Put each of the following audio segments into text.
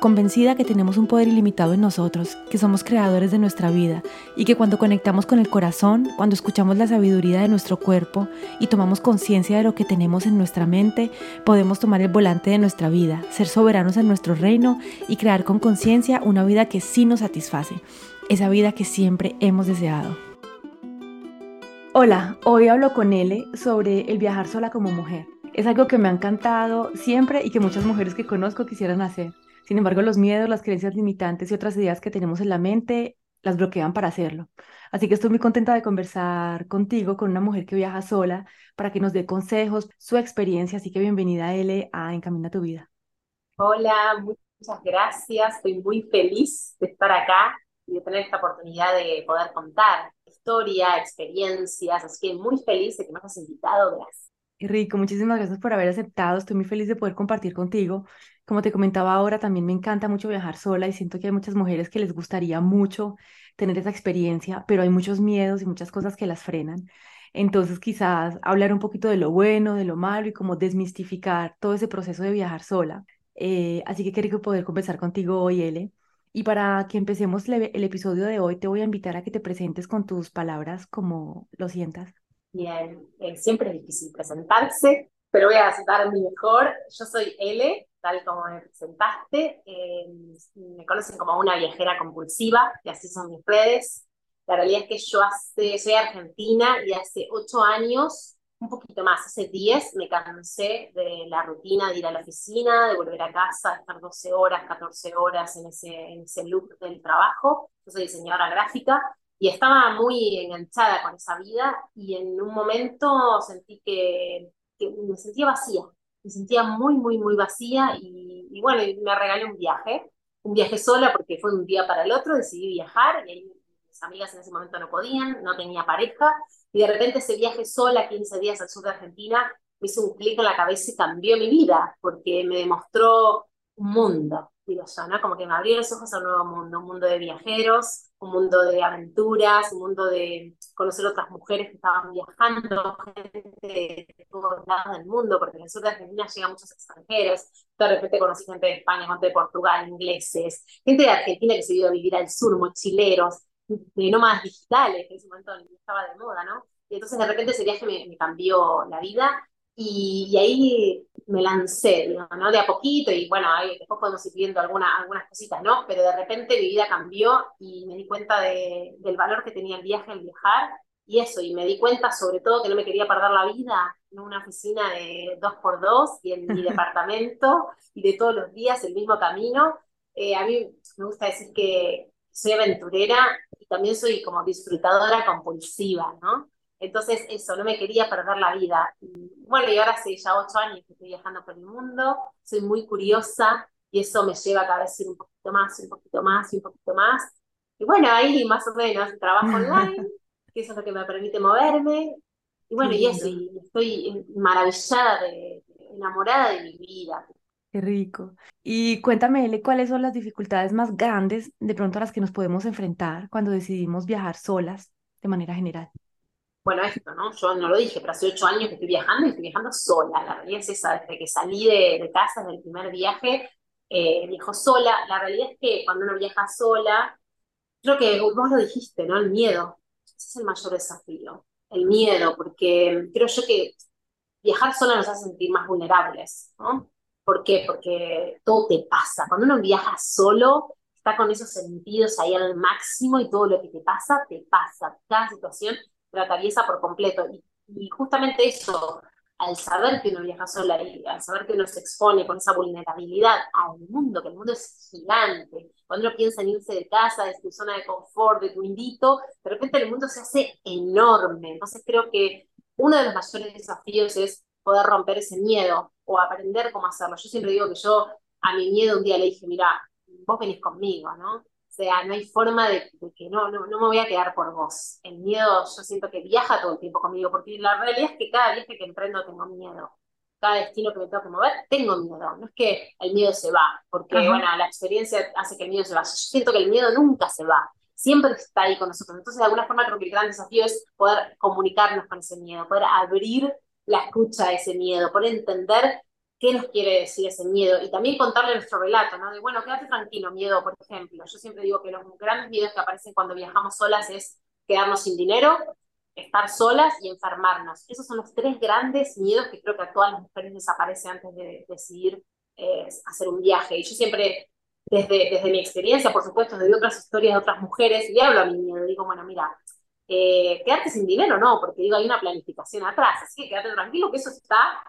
convencida que tenemos un poder ilimitado en nosotros, que somos creadores de nuestra vida y que cuando conectamos con el corazón, cuando escuchamos la sabiduría de nuestro cuerpo y tomamos conciencia de lo que tenemos en nuestra mente, podemos tomar el volante de nuestra vida, ser soberanos en nuestro reino y crear con conciencia una vida que sí nos satisface, esa vida que siempre hemos deseado. Hola, hoy hablo con Ele sobre el viajar sola como mujer. Es algo que me ha encantado siempre y que muchas mujeres que conozco quisieran hacer. Sin embargo, los miedos, las creencias limitantes y otras ideas que tenemos en la mente las bloquean para hacerlo. Así que estoy muy contenta de conversar contigo, con una mujer que viaja sola, para que nos dé consejos, su experiencia. Así que bienvenida, L, a Encamina tu vida. Hola, muchas gracias. Estoy muy feliz de estar acá y de tener esta oportunidad de poder contar historia, experiencias. Así que muy feliz de que me hayas invitado. Gracias. Rico, muchísimas gracias por haber aceptado. Estoy muy feliz de poder compartir contigo como te comentaba ahora, también me encanta mucho viajar sola y siento que hay muchas mujeres que les gustaría mucho tener esa experiencia, pero hay muchos miedos y muchas cosas que las frenan. Entonces quizás hablar un poquito de lo bueno, de lo malo y como desmistificar todo ese proceso de viajar sola. Eh, así que quería poder conversar contigo hoy, Ele. Y para que empecemos el episodio de hoy, te voy a invitar a que te presentes con tus palabras como lo sientas. Bien, eh, siempre es difícil presentarse, pero voy a dar mi mejor. Yo soy Ele, tal como me presentaste. Eh, me conocen como una viajera compulsiva, y así son mis redes. La realidad es que yo hace, soy argentina y hace ocho años, un poquito más, hace diez, me cansé de la rutina de ir a la oficina, de volver a casa, de estar 12 horas, 14 horas en ese, en ese loop del trabajo. Yo soy diseñadora gráfica y estaba muy enganchada con esa vida y en un momento sentí que, que me sentía vacía, me sentía muy, muy, muy vacía y, bueno, me regalé un viaje, un viaje sola porque fue de un día para el otro, decidí viajar y mis amigas en ese momento no podían, no tenía pareja y de repente ese viaje sola, 15 días al sur de Argentina, me hizo un clic en la cabeza y cambió mi vida porque me demostró un mundo, digo yo, ¿no? Como que me abrió los ojos a un nuevo mundo, un mundo de viajeros, un mundo de aventuras, un mundo de conocer otras mujeres que estaban viajando, gente de todos lados del mundo, porque en el sur de Argentina llegan muchos extranjeros. De repente conocí gente de España, gente de Portugal, ingleses, gente de Argentina que se vio a vivir al sur, mochileros, de nómadas digitales, que en ese momento estaba de moda, ¿no? Y entonces de repente ese viaje me cambió la vida y, ahí me lancé, ¿no? De a poquito, y bueno, ahí después podemos ir viendo alguna, algunas cositas, ¿no? Pero de repente mi vida cambió y me di cuenta de, del valor que tenía el viaje, el viajar, y eso, y me di cuenta sobre todo que no me quería perder la vida en una oficina de dos por dos y en mi departamento y de todos los días el mismo camino. Eh, a mí me gusta decir que soy aventurera y también soy como disfrutadora compulsiva, ¿no? Entonces, eso, no me quería perder la vida. Y, bueno, y ahora hace ya ocho años que estoy viajando por el mundo, soy muy curiosa y eso me lleva a cada vez ir un poquito más, un poquito más y un poquito más. Y bueno, ahí más o menos trabajo online, que eso es lo que me permite moverme. Y bueno, y eso, y estoy maravillada, de, enamorada de mi vida. Qué rico. Y cuéntame, Ele, ¿cuáles son las dificultades más grandes de pronto a las que nos podemos enfrentar cuando decidimos viajar solas de manera general? Bueno, esto, ¿no? Yo no lo dije, pero hace ocho años que estoy viajando y estoy viajando sola. La realidad es esa, desde que salí de, casa, desde el primer viaje, eh, viajo sola. La realidad es que cuando uno viaja sola, creo que vos lo dijiste, ¿no? El miedo. Ese es el mayor desafío. El miedo, porque creo yo que viajar sola nos hace sentir más vulnerables, ¿no? ¿Por qué? Porque todo te pasa. Cuando uno viaja solo, está con esos sentidos ahí al máximo y todo lo que te pasa, te pasa. Cada situación la atraviesa por completo. Y, justamente eso, al saber que uno viaja sola y al saber que uno se expone con esa vulnerabilidad al mundo, que el mundo es gigante, cuando uno piensa en irse de casa, de tu zona de confort, de tu indito, de repente el mundo se hace enorme. Entonces creo que uno de los mayores desafíos es poder romper ese miedo o aprender cómo hacerlo. Yo siempre digo que yo a mi miedo un día le dije, mira, vos venís conmigo, ¿no? O sea, no hay forma de, que no, no, no, me voy a quedar por vos. El miedo, yo siento que viaja todo el tiempo conmigo, porque la realidad es que cada viaje que emprendo tengo miedo. cada destino que me tengo que mover, tengo miedo. No es que el miedo se va, porque bueno, la experiencia hace que el miedo se va. Yo siento que el miedo nunca se va, siempre está ahí con nosotros. Entonces, de alguna forma, creo que el gran desafío es poder comunicarnos con ese miedo, poder abrir la escucha a ese miedo, poder entender qué nos quiere decir ese miedo y también contarle nuestro relato, ¿no? De, bueno, quédate tranquilo, miedo, por ejemplo. Yo siempre digo que los grandes miedos que aparecen cuando viajamos solas es quedarnos sin dinero, estar solas y enfermarnos. Esos son los tres grandes miedos que creo que a todas las mujeres les aparece antes de decidir eh, hacer un viaje. Y yo siempre, desde, desde mi experiencia, por supuesto, desde otras historias de otras mujeres, le hablo a mi miedo. Digo, bueno, mira, eh, quedarte sin dinero no, porque digo, hay una planificación atrás. Así que quédate tranquilo que eso está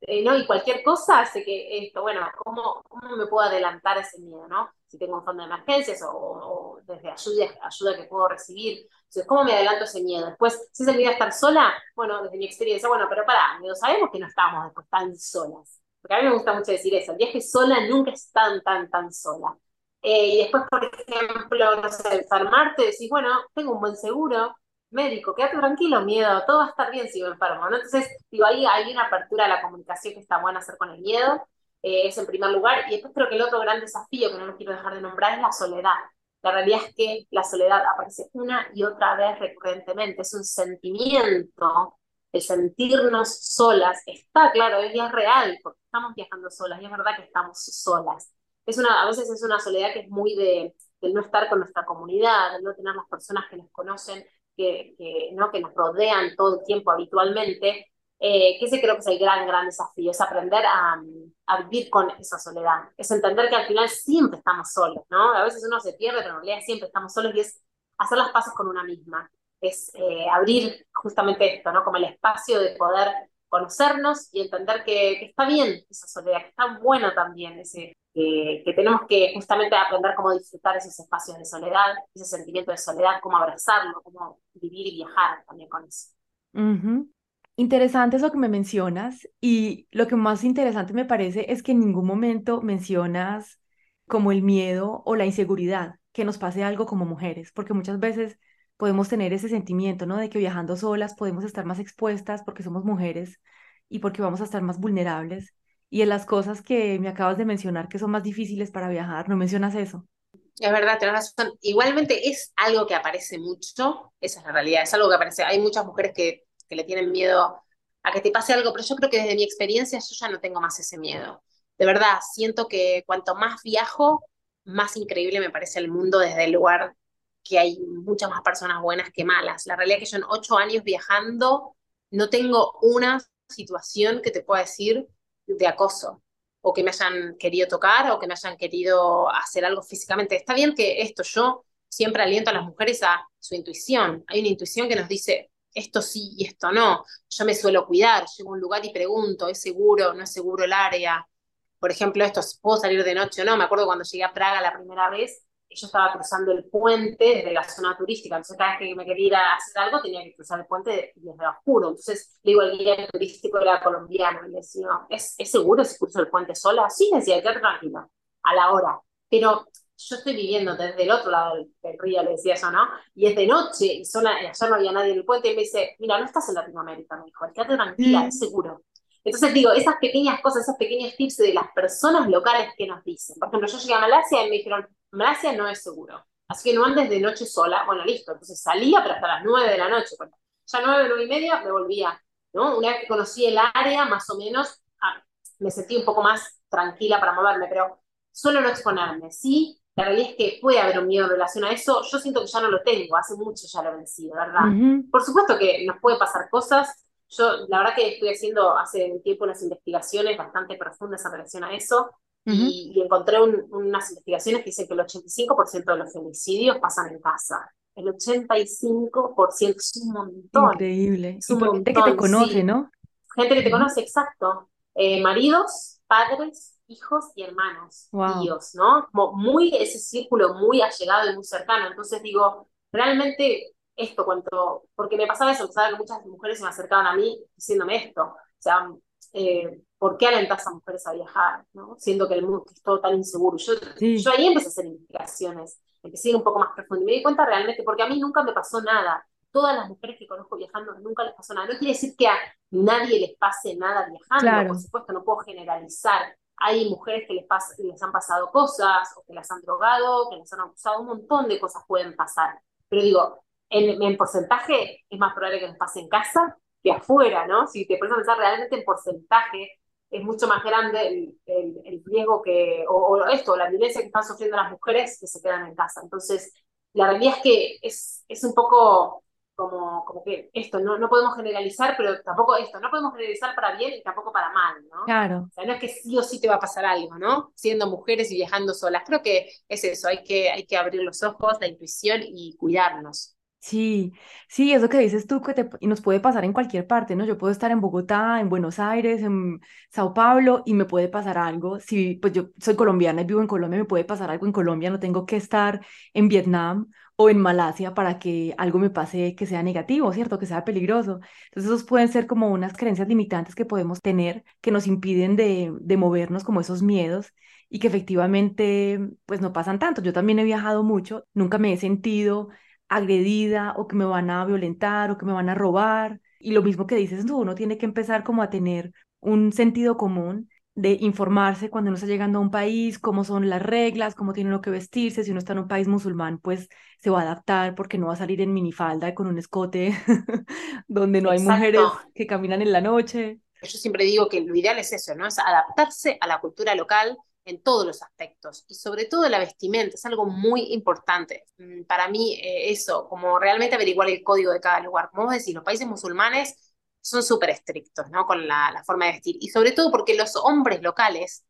eh, ¿no? Y cualquier cosa hace que esto, bueno, ¿cómo, ¿cómo me puedo adelantar ese miedo, ¿no? Si tengo un fondo de emergencias o, desde ayuda, ayuda que puedo recibir. Entonces, ¿cómo me adelanto ese miedo? Después, si es el miedo a estar sola, bueno, desde mi experiencia, bueno, pero para, sabemos que no estamos después tan solas. Porque a mí me gusta mucho decir eso, el viaje sola nunca es tan, tan, tan sola. Eh, y después, por ejemplo, no sé, enfermarte, decís, bueno, tengo un buen seguro, médico, quédate tranquilo, miedo, todo va a estar bien si me enfermo, ¿no? Entonces, digo, ahí hay una apertura a la comunicación que está buena hacer con el miedo, eh, es en primer lugar, y después creo que el otro gran desafío que no lo quiero dejar de nombrar es la soledad. La realidad es que la soledad aparece una y otra vez recurrentemente, es un sentimiento, el sentirnos solas, está claro, es, es real, porque estamos viajando solas, y es verdad que estamos solas. Es una, a veces es una soledad que es muy de, de no estar con nuestra comunidad, de no tener las personas que nos conocen que, ¿no? que nos rodean todo el tiempo habitualmente, eh, que ese creo que es el gran, gran desafío, es aprender a, vivir con esa soledad, es entender que al final siempre estamos solos, ¿no? A veces uno se pierde, pero en realidad siempre estamos solos y es hacer las paces con una misma, es eh, abrir justamente esto, ¿no? Como el espacio de poder conocernos y entender que, que, está bien esa soledad, que está bueno también ese, que, tenemos que justamente aprender cómo disfrutar esos espacios de soledad, ese sentimiento de soledad, cómo abrazarlo, cómo vivir y viajar también con eso. Interesante eso que me mencionas y lo que más interesante me parece es que en ningún momento mencionas como el miedo o la inseguridad que nos pase algo como mujeres, porque muchas veces podemos tener ese sentimiento, ¿no? De que viajando solas podemos estar más expuestas porque somos mujeres y porque vamos a estar más vulnerables y en las cosas que me acabas de mencionar que son más difíciles para viajar, no mencionas eso. Es verdad, tienes razón. Igualmente es algo que aparece mucho, esa es la realidad, es algo que aparece. Hay muchas mujeres que, que le tienen miedo a que te pase algo, pero yo creo que desde mi experiencia yo ya no tengo más ese miedo. De verdad, siento que cuanto más viajo, más increíble me parece el mundo desde el lugar que hay muchas más personas buenas que malas. La realidad es que yo en ocho años viajando no tengo una situación que te pueda decir de acoso o que me hayan querido tocar o que me hayan querido hacer algo físicamente. Está bien que esto yo siempre aliento a las mujeres a su intuición. Hay una intuición que nos dice esto sí y esto no. Yo me suelo cuidar, llego a un lugar y pregunto, ¿es seguro? ¿No es seguro el área? Por ejemplo, esto, ¿puedo salir de noche o no? Me acuerdo cuando llegué a Praga la primera vez, yo estaba cruzando el puente desde la zona turística, entonces cada vez que me quería ir a hacer algo tenía que cruzar el puente desde oscuro. Entonces le digo al guía turístico era colombiano y le decía, ¿es, ¿es seguro si cruzo el puente sola? Sí, decía, quédate tranquilo, a la hora. Pero yo estoy viviendo desde el otro lado del, río, le decía eso, ¿no? Y es de noche, y sola, allá no había nadie en el puente, y me dice, mira, no estás en Latinoamérica, me dijo, quédate tranquila, es seguro. Entonces digo, esas pequeñas cosas, esos pequeños tips de las personas locales que nos dicen. Por ejemplo, yo llegué a Malasia y me dijeron, Malasia no es seguro. Así que no andes de noche sola. Bueno, listo. Entonces salía, pero hasta las nueve de la noche. Bueno, ya nueve, nueve y media me volvía. ¿no? Una vez que conocí el área, más o menos, ah, me sentí un poco más tranquila para moverme, pero suelo no exponerme. Sí, la realidad es que puede haber un miedo en relación a eso. Yo siento que ya no lo tengo, hace mucho ya lo vencido, ¿verdad? Por supuesto que nos puede pasar cosas. Yo, la verdad que estoy haciendo hace un tiempo unas investigaciones bastante profundas en relación a eso y, encontré unas investigaciones que dicen que el 85% de los femicidios pasan en casa. El 85% es un montón. Increíble. gente que te conoce, ¿no? Gente que te conoce, exacto. Eh, maridos, padres, hijos y hermanos, tíos, ¿no? Como muy ese círculo muy allegado y muy cercano. Entonces digo, realmente esto, cuanto, porque me pasaba eso, sabes que muchas mujeres se me acercaban a mí diciéndome esto. O sea, eh, ¿por qué alentas a mujeres a viajar? ¿no? Siendo que el mundo es todo tan inseguro. Yo, yo ahí empecé a hacer investigaciones, empecé a ir un poco más profundo y me di cuenta realmente, porque a mí nunca me pasó nada. todas las mujeres que conozco viajando nunca les pasó nada. No quiere decir que a nadie les pase nada viajando, por supuesto, no puedo generalizar. Hay mujeres que les, les han pasado cosas, o que las han drogado, que les han abusado, un montón de cosas pueden pasar. Pero digo, en, en porcentaje es más probable que les pase en casa que afuera, ¿no? Si te pones a pensar realmente en porcentaje, es mucho más grande el, el, riesgo que, o, esto, la violencia que están sufriendo las mujeres que se quedan en casa. Entonces, la realidad es que es, es un poco como, como que esto, no, no podemos generalizar, pero tampoco esto, no podemos generalizar para bien y tampoco para mal, ¿no? Claro. O sea, no es que sí o sí te va a pasar algo, ¿no? Siendo mujeres y viajando solas. Creo que es eso, hay que, hay que abrir los ojos, la intuición y cuidarnos. Sí, sí, eso que dices tú que y nos puede pasar en cualquier parte, ¿no? Yo puedo estar en Bogotá, en Buenos Aires, en Sao Paulo y me puede pasar algo. Si pues yo soy colombiana y vivo en Colombia, me puede pasar algo en Colombia, no tengo que estar en Vietnam o en Malasia para que algo me pase que sea negativo, ¿cierto? Que sea peligroso. Entonces, esos pueden ser como unas creencias limitantes que podemos tener que nos impiden de, de movernos como esos miedos y que efectivamente pues no pasan tanto. Yo también he viajado mucho, nunca me he sentido agredida o que me van a violentar o que me van a robar. Y lo mismo que dices tú, uno tiene que empezar como a tener un sentido común de informarse cuando uno está llegando a un país, cómo son las reglas, cómo tiene uno que vestirse. Si uno está en un país musulmán, pues se va a adaptar porque no va a salir en minifalda con un escote donde no hay mujeres que caminan en la noche. Yo siempre digo que lo ideal es eso, ¿no? Es adaptarse a la cultura local, en todos los aspectos y sobre todo la vestimenta, es algo muy importante. Mm, para mí eh, eso, como realmente averiguar el código de cada lugar. Como vos decís, los países musulmanes son súper estrictos, ¿no? Con la, la, forma de vestir y sobre todo porque los hombres locales,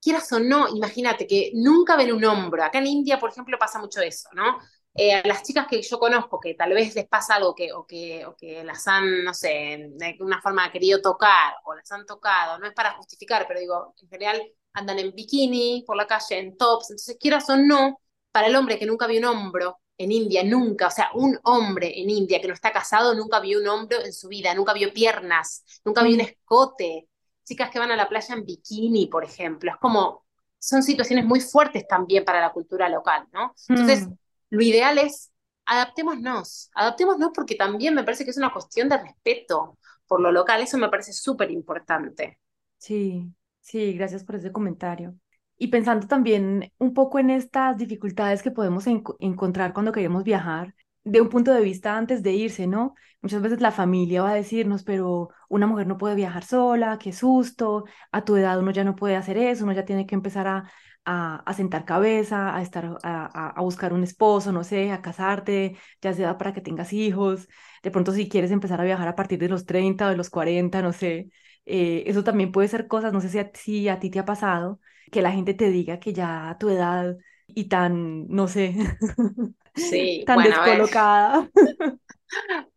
quieras o no, imagínate que nunca ven un hombro. Acá en India, por ejemplo, pasa mucho eso, ¿no? Eh, a las chicas que yo conozco que tal vez les pasa algo que, o, que, o que las han, no sé, de una forma querido tocar o las han tocado, no es para justificar, pero digo, en general andan en bikini por la calle, en tops, entonces quieras o no, para el hombre que nunca vio un hombro en India, nunca, o sea, un hombre en India que no está casado nunca vio un hombro en su vida, nunca vio piernas, nunca vio un mm. escote, chicas que van a la playa en bikini, por ejemplo, es como, son situaciones muy fuertes también para la cultura local, ¿no? Entonces, mm. lo ideal es adaptémonos, adaptémonos porque también me parece que es una cuestión de respeto por lo local, eso me parece súper importante. Sí, Sí, gracias por ese comentario. Y pensando también un poco en estas dificultades que podemos encontrar cuando queremos viajar, de un punto de vista antes de irse, ¿no? Muchas veces la familia va a decirnos, pero una mujer no puede viajar sola, qué susto, a tu edad uno ya no puede hacer eso, uno ya tiene que empezar a, a, sentar cabeza, a, estar, a, a, buscar un esposo, no sé, a casarte, ya sea para que tengas hijos. De pronto si quieres empezar a viajar a partir de los 30 o de los 40, no sé, eh, eso también puede ser cosas, no sé si a, si a ti te ha pasado, que la gente te diga que ya a tu edad y tan, no sé, sí, tan descolocada.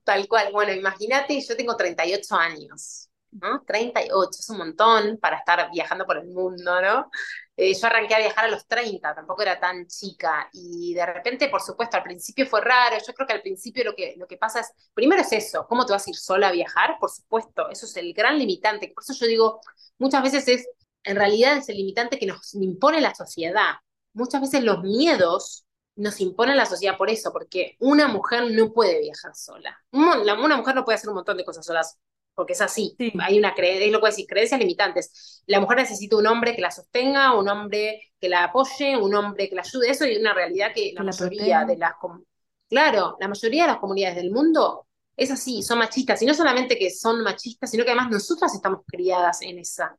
Tal cual. Bueno, imagínate, yo tengo 38 años, ¿no? 38, es un montón para estar viajando por el mundo, ¿no? Eh, yo arranqué a viajar a los 30, tampoco era tan chica, y de repente, por supuesto, al principio fue raro, yo creo que al principio lo que, lo que pasa es, primero es eso, ¿cómo te vas a ir sola a viajar? Por supuesto, eso es el gran limitante, por eso yo digo, muchas veces es, en realidad es el limitante que nos impone la sociedad, muchas veces los miedos nos imponen la sociedad por eso, porque una mujer no puede viajar sola. Una, mujer no puede hacer un montón de cosas solas porque es así. Hay una creencia, es lo que decir, creencias limitantes. La mujer necesita un hombre que la sostenga, un hombre que la apoye, un hombre que la ayude. Eso es una realidad que la, mayoría de las claro, la mayoría de las comunidades del mundo es así, son machistas. Y no solamente que son machistas, sino que además nosotras estamos criadas en esa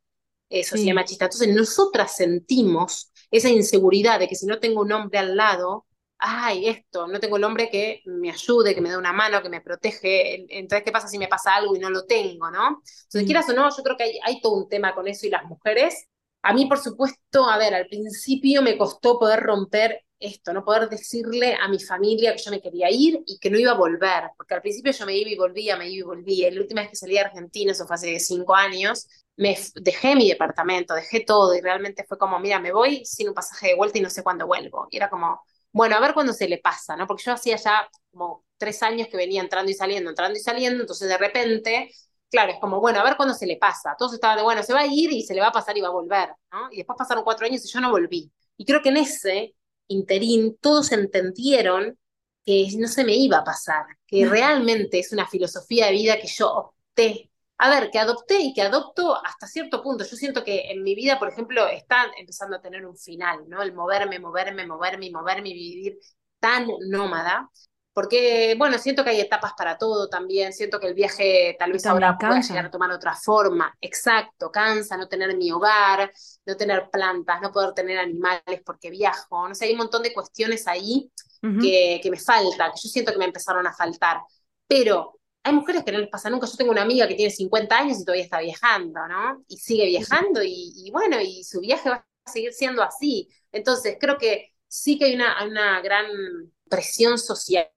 eh, sociedad machista. Entonces nosotras sentimos esa inseguridad de que si no tengo un hombre al lado, ay, esto, no tengo el hombre que me ayude, que me dé una mano, que me protege, entonces, ¿qué pasa si me pasa algo y no lo tengo, no? Entonces, mm. quieras o no, yo creo que hay, hay todo un tema con eso y las mujeres. A mí, por supuesto, a ver, al principio me costó poder romper esto, no poder decirle a mi familia que yo me quería ir y que no iba a volver, porque al principio yo me iba y volvía, me iba y volvía. Y la última vez que salí a Argentina, eso fue hace cinco años, me dejé mi departamento, dejé todo y realmente fue como, mira, me voy sin un pasaje de vuelta y no sé cuándo vuelvo. Y era como, bueno, a ver cuándo se le pasa, ¿no? Porque yo hacía ya como tres años que venía entrando y saliendo, entrando y saliendo, entonces de repente, claro, es como, bueno, a ver cuándo se le pasa. Todos estaban de, bueno, se va a ir y se le va a pasar y va a volver, ¿no? Y después pasaron cuatro años y yo no volví. Y creo que en ese interín todos entendieron que no se me iba a pasar, que realmente es una filosofía de vida que yo opté a ver, que adopté y que adopto hasta cierto punto. Yo siento que en mi vida, por ejemplo, está empezando a tener un final, ¿no? El moverme, moverme, moverme, moverme y vivir tan nómada. Porque, bueno, siento que hay etapas para todo también. Siento que el viaje tal vez ahora pueda llegar a tomar otra forma. Exacto, cansa no tener mi hogar, no tener plantas, no poder tener animales porque viajo. No sé, hay un montón de cuestiones ahí que, que me faltan, que yo siento que me empezaron a faltar. Pero hay mujeres que no les pasa nunca. Yo tengo una amiga que tiene 50 años y todavía está viajando, ¿no? Y sigue viajando y, bueno, y su viaje va a seguir siendo así. Entonces, creo que sí que hay una, una gran presión social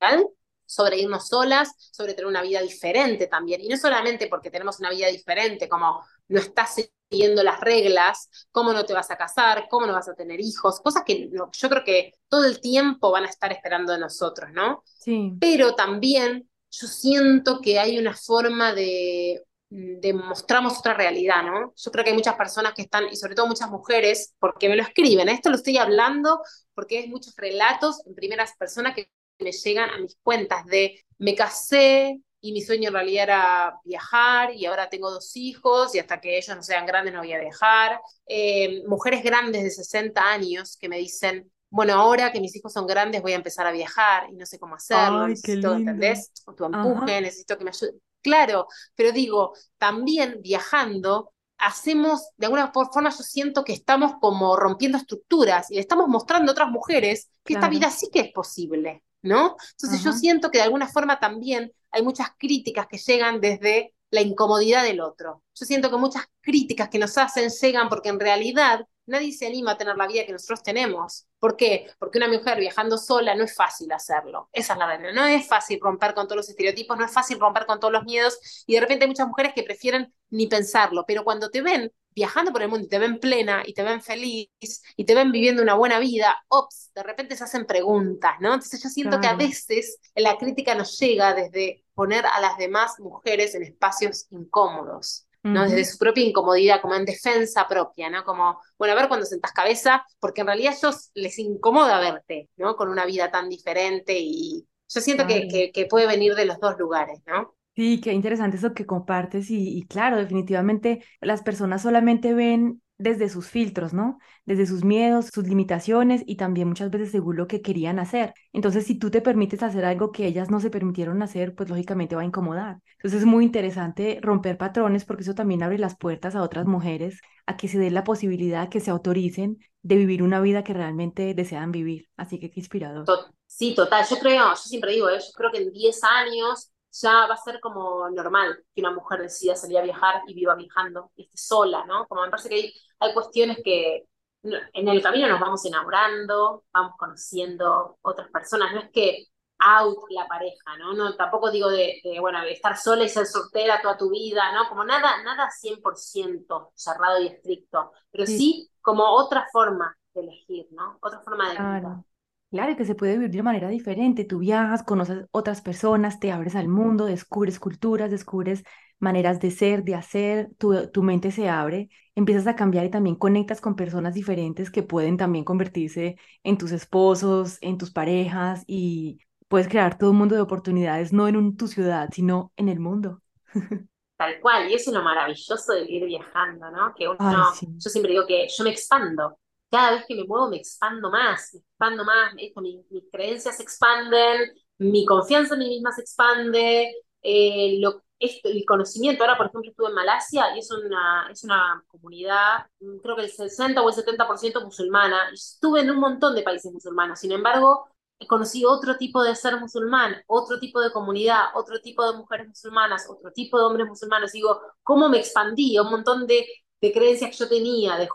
sobre irnos solas, sobre tener una vida diferente también. Y no solamente porque tenemos una vida diferente, como no estás siguiendo las reglas, cómo no te vas a casar, cómo no vas a tener hijos, cosas que yo creo que todo el tiempo van a estar esperando de nosotros, ¿no? Sí. Pero también yo siento que hay una forma de, de mostrarnos otra realidad, ¿no? Yo creo que hay muchas personas que están, y sobre todo muchas mujeres, porque me lo escriben, esto lo estoy hablando porque hay muchos relatos en primeras personas que me llegan a mis cuentas de me casé y mi sueño en realidad era viajar y ahora tengo dos hijos y hasta que ellos no sean grandes no voy a viajar. Eh, mujeres grandes de 60 años que me dicen, bueno, ahora que mis hijos son grandes voy a empezar a viajar y no sé cómo hacerlo, Ay, necesito, ¿entendés? Tu empuje, necesito que me ayude. Claro, pero digo, también viajando, hacemos, de alguna forma yo siento que estamos como rompiendo estructuras y le estamos mostrando a otras mujeres que esta vida sí que es posible, ¿no? Entonces yo siento que de alguna forma también hay muchas críticas que llegan desde la incomodidad del otro. Yo siento que muchas críticas que nos hacen llegan porque en realidad nadie se anima a tener la vida que nosotros tenemos. ¿Por qué? Porque una mujer viajando sola no es fácil hacerlo. Esa es la verdad. No es fácil romper con todos los estereotipos, no es fácil romper con todos los miedos y de repente hay muchas mujeres que prefieren ni pensarlo, pero cuando te ven viajando por el mundo y te ven plena y te ven feliz y te ven viviendo una buena vida, ops, de repente se hacen preguntas, ¿no? Entonces yo siento que a veces la crítica nos llega desde poner a las demás mujeres en espacios incómodos. ¿no? Desde su propia incomodidad, como en defensa propia, ¿no? Como, bueno, a ver cuando sentás cabeza, porque en realidad a ellos les incomoda verte, ¿no? Con una vida tan diferente y yo siento que, que, puede venir de los dos lugares, ¿no? Sí, qué interesante eso que compartes y, y claro, definitivamente las personas solamente ven desde sus filtros, ¿no? Desde sus miedos, sus limitaciones y también muchas veces según lo que querían hacer. Entonces, si tú te permites hacer algo que ellas no se permitieron hacer, pues lógicamente va a incomodar. Entonces, es muy interesante romper patrones porque eso también abre las puertas a otras mujeres a que se den la posibilidad, que se autoricen de vivir una vida que realmente desean vivir. Así que qué inspirador. Sí, total. Yo creo, yo siempre digo, ¿eh? yo creo que en 10 años ya va a ser como normal que una mujer decida salir a viajar y viva viajando y esté sola, ¿no? Como me parece que hay, hay cuestiones que en el camino nos vamos enamorando, vamos conociendo otras personas, no es que out la pareja, ¿no? no tampoco digo de, bueno, de estar sola y ser soltera toda tu vida, ¿no? Como nada, nada 100% cerrado y estricto, pero sí. como otra forma de elegir, ¿no? Otra forma de vida. Claro, que se puede vivir de manera diferente. Tú viajas, conoces otras personas, te abres al mundo, descubres culturas, descubres maneras de ser, de hacer, tu, tu mente se abre, empiezas a cambiar y también conectas con personas diferentes que pueden también convertirse en tus esposos, en tus parejas y puedes crear todo un mundo de oportunidades, no en un, tu ciudad, sino en el mundo. Tal cual, y eso es lo maravilloso de ir viajando, ¿no? Que uno, yo siempre digo que yo me expando, cada vez que me muevo me expando más, me expando más, esto, mis creencias se expanden, mi confianza en mí misma se expande, eh, lo, esto, el conocimiento. Ahora, por ejemplo, estuve en Malasia y es una, es una comunidad, mm, creo que el 60 o el 70% musulmana. Estuve en un montón de países musulmanos, sin embargo, conocí otro tipo de ser musulmán, otro tipo de comunidad, otro tipo de mujeres musulmanas, otro tipo de hombres musulmanos. Digo, ¿cómo me expandí? Un montón de de creencias que yo tenía, de,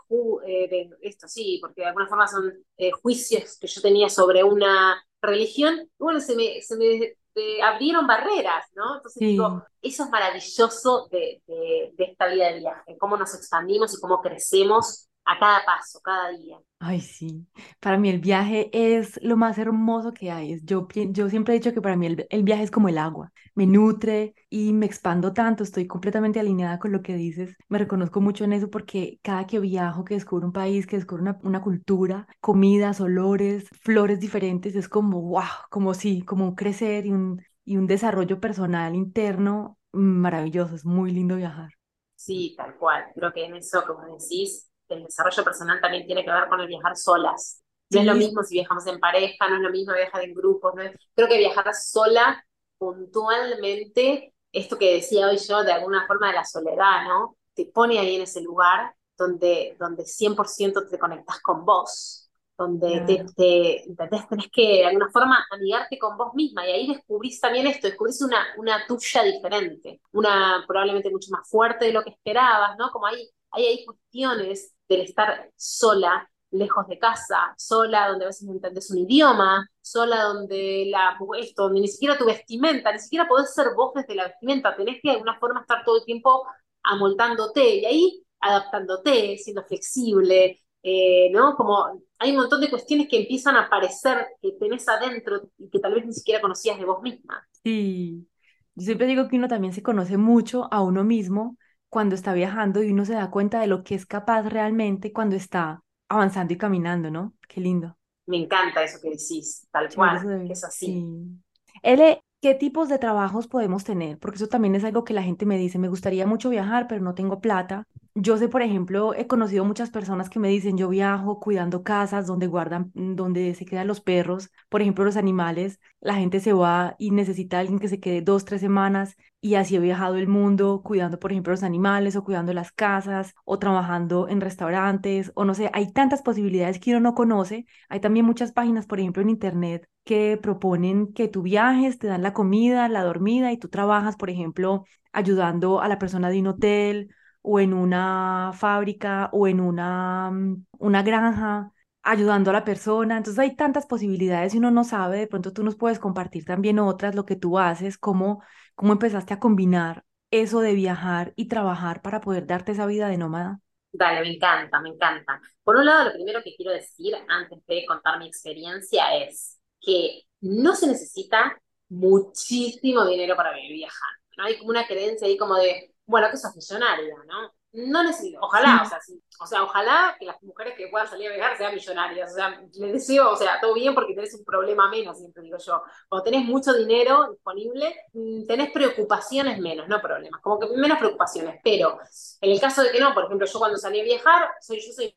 eh, de esto sí, porque de alguna forma son eh, juicios que yo tenía sobre una religión, bueno, se me, se me abrieron barreras, ¿no? Entonces digo, eso es maravilloso de, de, de, esta vida de viaje, cómo nos expandimos y cómo crecemos a cada paso, cada día. Ay, sí. Para mí el viaje es lo más hermoso que hay. Yo, yo siempre he dicho que para mí el, viaje es como el agua. Me nutre y me expando tanto. Estoy completamente alineada con lo que dices. Me reconozco mucho en eso porque cada que viajo, que descubro un país, que descubro una, una cultura, comidas, olores, flores diferentes, es como, wow, como sí, como un crecer y un, y un desarrollo personal interno maravilloso, es muy lindo viajar. Sí, tal cual. Creo que en eso, como decís, el desarrollo personal también tiene que ver con el viajar solas. No es lo mismo si viajamos en pareja, no es lo mismo viajar en grupos. No Creo que viajar sola puntualmente, esto que decía hoy yo, de alguna forma de la soledad, ¿no? Te pone ahí en ese lugar donde, donde 100% te conectas con vos donde te, te, tenés que de alguna forma amigarte con vos misma y ahí descubrís también esto, descubrís una, una tuya diferente, una probablemente mucho más fuerte de lo que esperabas, ¿no? Como hay, hay, hay cuestiones del estar sola, lejos de casa, sola donde a veces no un idioma, sola donde, la, esto, donde ni siquiera tu vestimenta, ni siquiera podés ser vos desde la vestimenta, tenés que de alguna forma estar todo el tiempo amoldándote y ahí adaptándote, siendo flexible, eh, ¿no? Como hay un montón de cuestiones que empiezan a aparecer que tenés adentro y que tal vez ni siquiera conocías de vos misma. Sí, yo siempre digo que uno también se conoce mucho a uno mismo cuando está viajando y uno se da cuenta de lo que es capaz realmente cuando está avanzando y caminando, ¿no? Qué lindo. Me encanta eso que decís, tal cual, que es así. Sí. ¿qué tipos de trabajos podemos tener? Porque eso también es algo que la gente me dice, me gustaría mucho viajar, pero no tengo plata. Yo sé, por ejemplo, he conocido muchas personas que me dicen, yo viajo cuidando casas donde guardan, donde se quedan los perros, por ejemplo, los animales, la gente se va y necesita alguien que se quede dos, tres semanas y así he viajado el mundo cuidando, por ejemplo, los animales o cuidando las casas o trabajando en restaurantes o no sé, hay tantas posibilidades que uno no conoce. Hay también muchas páginas, por ejemplo, en internet que proponen que tú viajes, te dan la comida, la dormida y tú trabajas, por ejemplo, ayudando a la persona de un hotel o en una fábrica o en una, mm, una granja ayudando a la persona. Entonces hay tantas posibilidades y uno no sabe, de pronto tú nos puedes compartir también otras, lo que tú haces, cómo, cómo empezaste a combinar eso de viajar y trabajar para poder darte esa vida de nómada. Dale, me encanta, me encanta. Por un lado, lo primero que quiero decir antes de contar mi experiencia es que no se necesita muchísimo dinero para vivir viajando. ¿no? Hay como una creencia ahí como de, bueno, que sos millonaria, ¿no? No necesito, ojalá, o sea, o sea, ojalá que las mujeres que puedan salir a viajar sean millonarias, o sea, les deseo, o sea, todo bien porque tenés un problema menos, siempre digo yo. Cuando tenés mucho dinero disponible, mm, tenés preocupaciones menos, no problemas, como que menos preocupaciones, pero en el caso de que no, por ejemplo, yo cuando salí a viajar, soy, yo soy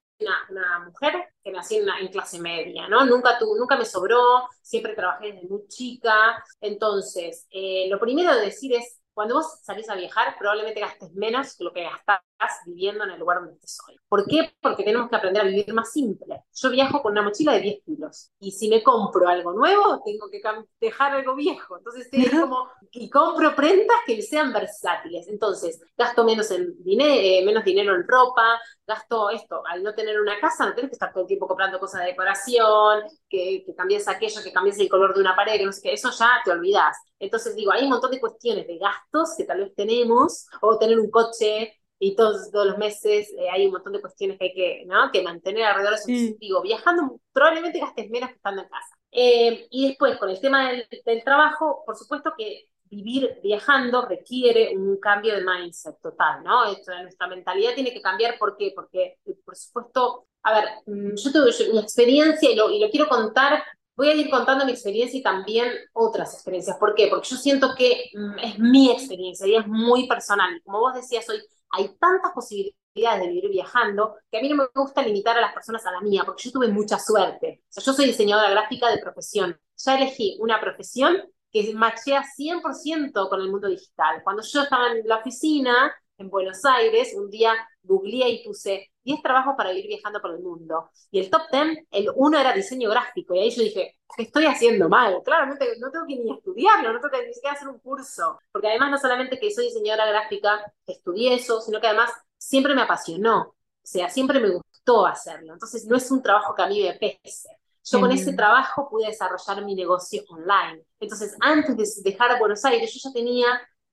una, mujer que nací en, en, clase media, ¿no? Nunca, tu, nunca me sobró, siempre trabajé desde muy chica, entonces, eh, lo primero de decir es, cuando vos salís a viajar, probablemente gastes menos que lo que gastás viviendo en el lugar donde estés hoy. ¿Por qué? Porque tenemos que aprender a vivir más simple. Yo viajo con una mochila de 10 kilos y si me compro algo nuevo, tengo que dejar algo viejo. Entonces, como, y compro prendas que sean versátiles. Entonces, gasto menos, en dinero, eh, menos dinero en ropa, gasto esto, al no tener una casa, no tienes que estar todo el tiempo comprando cosas de decoración, que, que cambies aquello, que cambies el color de una pared, que no sé qué, eso ya te olvidas. Entonces digo, hay un montón de cuestiones de gastos que tal vez tenemos, o tener un coche y todos, todos los meses eh, hay un montón de cuestiones que hay que, ¿no? que mantener alrededor de eso. Digo, viajando probablemente gastes menos que estando en casa. Eh, y después, con el tema del, del, trabajo, por supuesto que vivir viajando requiere un cambio de mindset total, ¿no? Esto, nuestra mentalidad tiene que cambiar, ¿por qué? Porque, por supuesto, a ver, mm, yo tuve mi experiencia y lo, y lo quiero contar voy a ir contando mi experiencia y también otras experiencias. ¿Por qué? Porque yo siento que mm, es mi experiencia y es muy personal. Como vos decías hoy, hay tantas posibilidades de vivir viajando que a mí no me gusta limitar a las personas a la mía, porque yo tuve mucha suerte. O sea, yo soy diseñadora gráfica de profesión. Ya elegí una profesión que machea 100% con el mundo digital. Cuando yo estaba en la oficina, en Buenos Aires, un día googleé y puse 10 trabajos para ir viajando por el mundo. Y el top 10, el uno era diseño gráfico. Y ahí yo dije, ¿qué estoy haciendo mal? Claramente no tengo que ni estudiarlo, no tengo que ni siquiera hacer un curso. Porque además no solamente que soy diseñadora gráfica, estudié eso, sino que además siempre me apasionó. O sea, siempre me gustó hacerlo. Entonces no es un trabajo que a mí me pese. Yo con ese trabajo pude desarrollar mi negocio online. Entonces, antes de dejar Buenos Aires, yo ya tenía,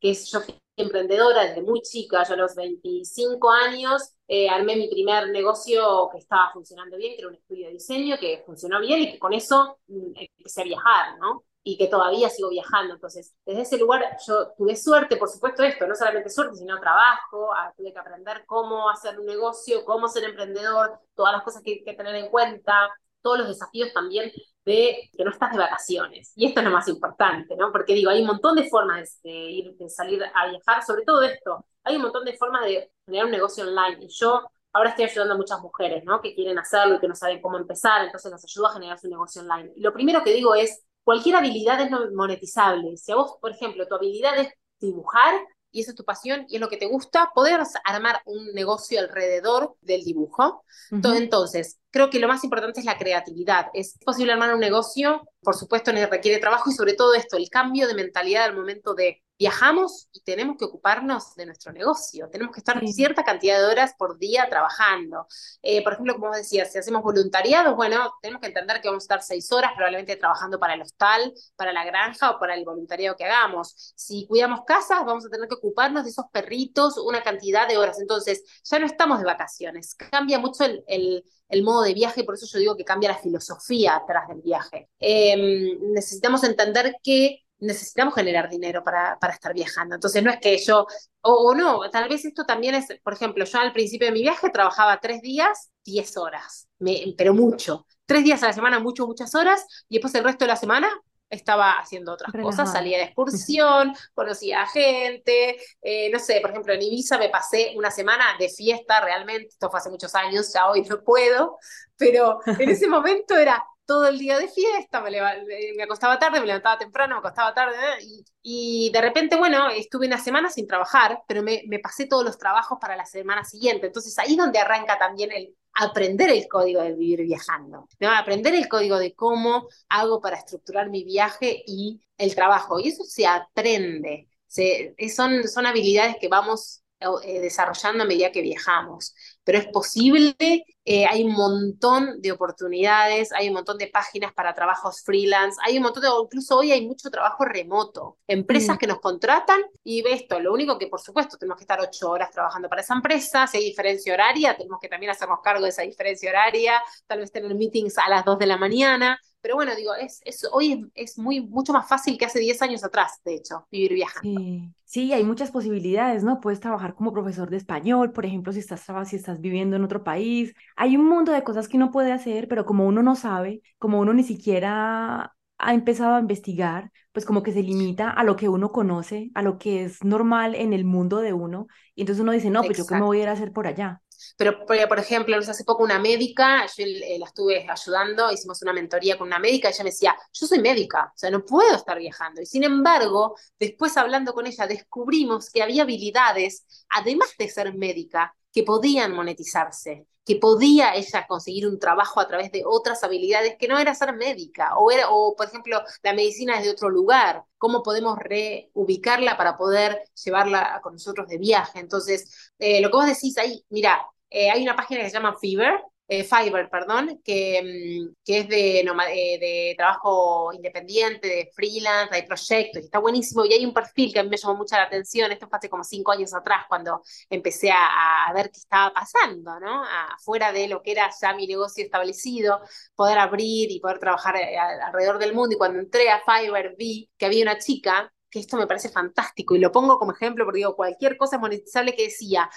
que yo fui emprendedora desde muy chica, yo a los 25 años eh, armé mi primer negocio que estaba funcionando bien, que era un estudio de diseño, que funcionó bien y que con eso mm, empecé a viajar, ¿no? Y que todavía sigo viajando. Entonces, desde ese lugar yo tuve suerte, por supuesto esto, no solamente suerte, sino trabajo, ah, tuve que aprender cómo hacer un negocio, cómo ser emprendedor, todas las cosas que hay que tener en cuenta, todos los desafíos también de que no estás de vacaciones. Y esto es lo más importante, ¿no? Porque digo, hay un montón de formas de, ir, de salir a viajar, sobre todo esto. Hay un montón de formas de generar un negocio online. Y yo ahora estoy ayudando a muchas mujeres, ¿no? Que quieren hacerlo y que no saben cómo empezar, entonces las ayudo a generar su negocio online. Y lo primero que digo es, cualquier habilidad es monetizable. Si a vos, por ejemplo, tu habilidad es dibujar, y esa es tu pasión y es lo que te gusta, poder armar un negocio alrededor del dibujo. Entonces, creo que lo más importante es la creatividad. Es posible armar un negocio, por supuesto, requiere trabajo y sobre todo esto, el cambio de mentalidad al momento de viajamos y tenemos que ocuparnos de nuestro negocio, tenemos que estar cierta cantidad de horas por día trabajando. Eh, por ejemplo, como vos decías, si hacemos voluntariado, bueno, tenemos que entender que vamos a estar seis horas probablemente trabajando para el hostal, para la granja o para el voluntariado que hagamos. Si cuidamos casas, vamos a tener que ocuparnos de esos perritos una cantidad de horas. Entonces, ya no estamos de vacaciones, cambia mucho el, el modo de viaje, por eso yo digo que cambia la filosofía atrás del viaje. Em, necesitamos entender que necesitamos generar dinero para, para, estar viajando. Entonces no es que yo, o, no, tal vez esto también es, por ejemplo, yo al principio de mi viaje trabajaba tres días, diez horas, pero mucho. Tres días a la semana, mucho, muchas horas, y después el resto de la semana estaba haciendo otras cosas, salía de excursión, conocía a gente, eh, no sé, por ejemplo, en Ibiza me pasé una semana de fiesta realmente, esto fue hace muchos años, ya hoy no puedo, pero en ese momento era todo el día de fiesta, me, me acostaba tarde, me levantaba temprano, me acostaba tarde, y, de repente, bueno, estuve una semana sin trabajar, pero me, me, pasé todos los trabajos para la semana siguiente. Entonces ahí es donde arranca también el aprender el código de vivir viajando, ¿no? aprender el código de cómo hago para estructurar mi viaje y el trabajo. Y eso se aprende, son, son habilidades que vamos eh, desarrollando a medida que viajamos. Pero es posible, eh, hay un montón de oportunidades, hay un montón de páginas para trabajos freelance, hay un montón de, incluso hoy hay mucho trabajo remoto, empresas mm. que nos contratan y ve esto, lo único que por supuesto tenemos que estar ocho horas trabajando para esa empresa, si hay diferencia horaria, tenemos que también hacernos cargo de esa diferencia horaria, tal vez tener meetings a las dos de la mañana, pero bueno, digo, es, es hoy es, muy, mucho más fácil que hace 10 años atrás, de hecho, vivir viajando. Sí. sí. hay muchas posibilidades, ¿no? Puedes trabajar como profesor de español, por ejemplo, si estás, si estás viviendo en otro país. Hay un mundo de cosas que uno puede hacer, pero como uno no sabe, como uno ni siquiera ha empezado a investigar, pues como que se limita a lo que uno conoce, a lo que es normal en el mundo de uno, y entonces uno dice, no, pues yo qué me voy a ir a hacer por allá. Pero, por ejemplo, hace poco una médica, yo eh, la estuve ayudando, hicimos una mentoría con una médica, y ella me decía, yo soy médica, o sea, no puedo estar viajando. Y sin embargo, después hablando con ella, descubrimos que había habilidades, además de ser médica, que podían monetizarse, que podía ella conseguir un trabajo a través de otras habilidades que no era ser médica, o, era, o por ejemplo, la medicina es de otro lugar, cómo podemos reubicarla para poder llevarla con nosotros de viaje. Entonces, eh, lo que vos decís ahí, mira, eh, hay una página que se llama Fever, eh, Fiverr, perdón, que, mm, que es de, eh, de, trabajo independiente, de freelance, hay proyectos, está buenísimo. Y hay un perfil que a mí me llamó mucha la atención, esto fue hace como cinco años atrás, cuando empecé a, ver qué estaba pasando, ¿no? Afuera de lo que era ya mi negocio establecido, poder abrir y poder trabajar alrededor del mundo. Y cuando entré a Fiverr vi que había una chica que esto me parece fantástico y lo pongo como ejemplo porque digo, cualquier cosa monetizable que decía,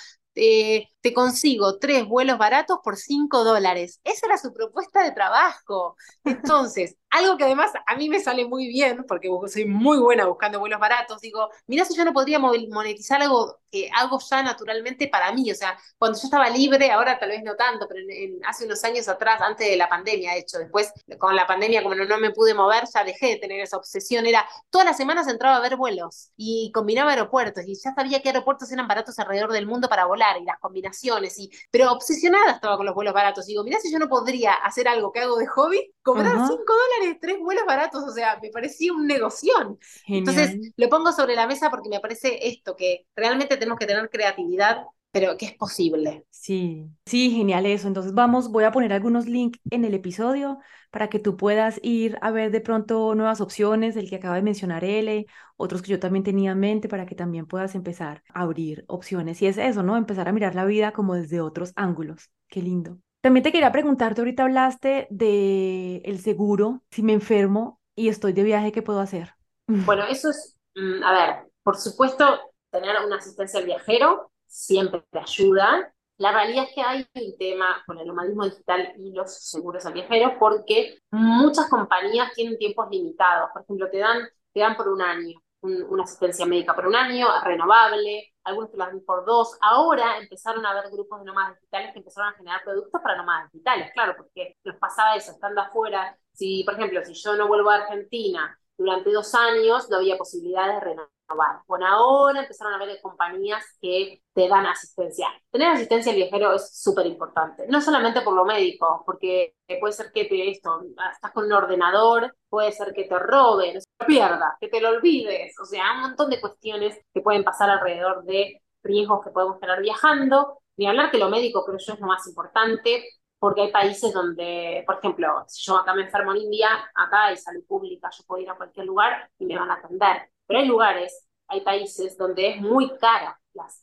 te consigo tres vuelos baratos por cinco dólares. Esa era su propuesta de trabajo. Entonces, algo que además a mí me sale muy bien, porque soy muy buena buscando vuelos baratos, digo, mira si yo no podría monetizar algo que hago ya naturalmente para mí. O sea, cuando yo estaba libre, ahora tal vez no tanto, pero hace unos años atrás, antes de la pandemia, de hecho, después con la pandemia, como no, me pude mover, ya dejé de tener esa obsesión. Era, todas las semanas entraba a ver vuelos y combinaba aeropuertos y ya sabía qué aeropuertos eran baratos alrededor del mundo para volar y las combinaciones. Y, pero obsesionada estaba con los vuelos baratos. digo, mira si yo no podría hacer algo que hago de hobby, cobrar cinco dólares, tres vuelos baratos. O sea, me parecía un negoción. Entonces, lo pongo sobre la mesa porque me parece esto, que realmente tenemos que tener creatividad pero que es posible. Sí, sí, genial eso. Entonces vamos, voy a poner algunos links en el episodio para que tú puedas ir a ver de pronto nuevas opciones, el que acaba de mencionar L, otros que yo también tenía en mente para que también puedas empezar a abrir opciones. Y es eso, ¿no? Empezar a mirar la vida como desde otros ángulos. Qué lindo. También te quería preguntarte, ahorita hablaste de el seguro, si me enfermo y estoy de viaje, ¿qué puedo hacer? Bueno, eso es, mm, a ver, por supuesto, tener una asistencia al viajero siempre te ayuda. La realidad es que hay un tema con el nomadismo digital y los seguros al viajero porque muchas compañías tienen tiempos limitados. Por ejemplo, te dan, te dan por un año una asistencia médica por un año, renovable, algunos te la dan por dos. Ahora empezaron a haber grupos de nómadas digitales que empezaron a generar productos para nómadas digitales, claro, porque nos pasaba eso, estando afuera. Si, por ejemplo, si yo no vuelvo a Argentina durante dos años, no había posibilidad de renovar bueno, ahora empezaron a haber compañías que te dan asistencia. Tener asistencia al viajero es súper importante, no solamente por lo médico, porque puede ser que te esto, estás con un ordenador, puede ser que te roben, que te pierdas, que te lo olvides, o sea, un montón de cuestiones que pueden pasar alrededor de riesgos que podemos tener viajando. Ni hablar que lo médico creo yo es lo más importante, porque hay países donde, por ejemplo, si yo acá me enfermo en India, acá hay salud pública, yo puedo ir a cualquier lugar y me van a atender pero hay lugares, hay países donde es muy cara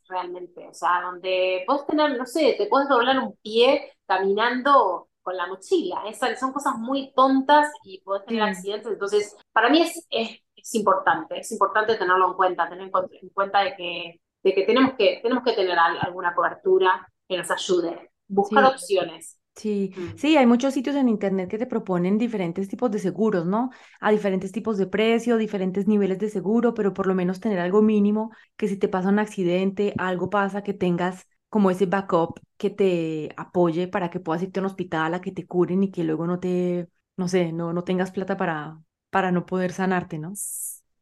realmente, o sea, donde puedes tener, no sé, te puedes doblar un pie caminando con la mochila, Esas son cosas muy tontas y puedes tener accidentes, entonces para mí es, es, importante, es importante tenerlo en cuenta, tener en cuenta de que, de que, tenemos, que tenemos que tener alguna cobertura que nos ayude, buscar opciones. Sí, mm. sí, hay muchos sitios en internet que te proponen diferentes tipos de seguros, ¿no? A diferentes tipos de precio, diferentes niveles de seguro, pero por lo menos tener algo mínimo que si te pasa un accidente, algo pasa, que tengas como ese backup que te apoye para que puedas irte a un hospital a que te curen y que luego no te, no sé, no, no tengas plata para, para no poder sanarte, ¿no?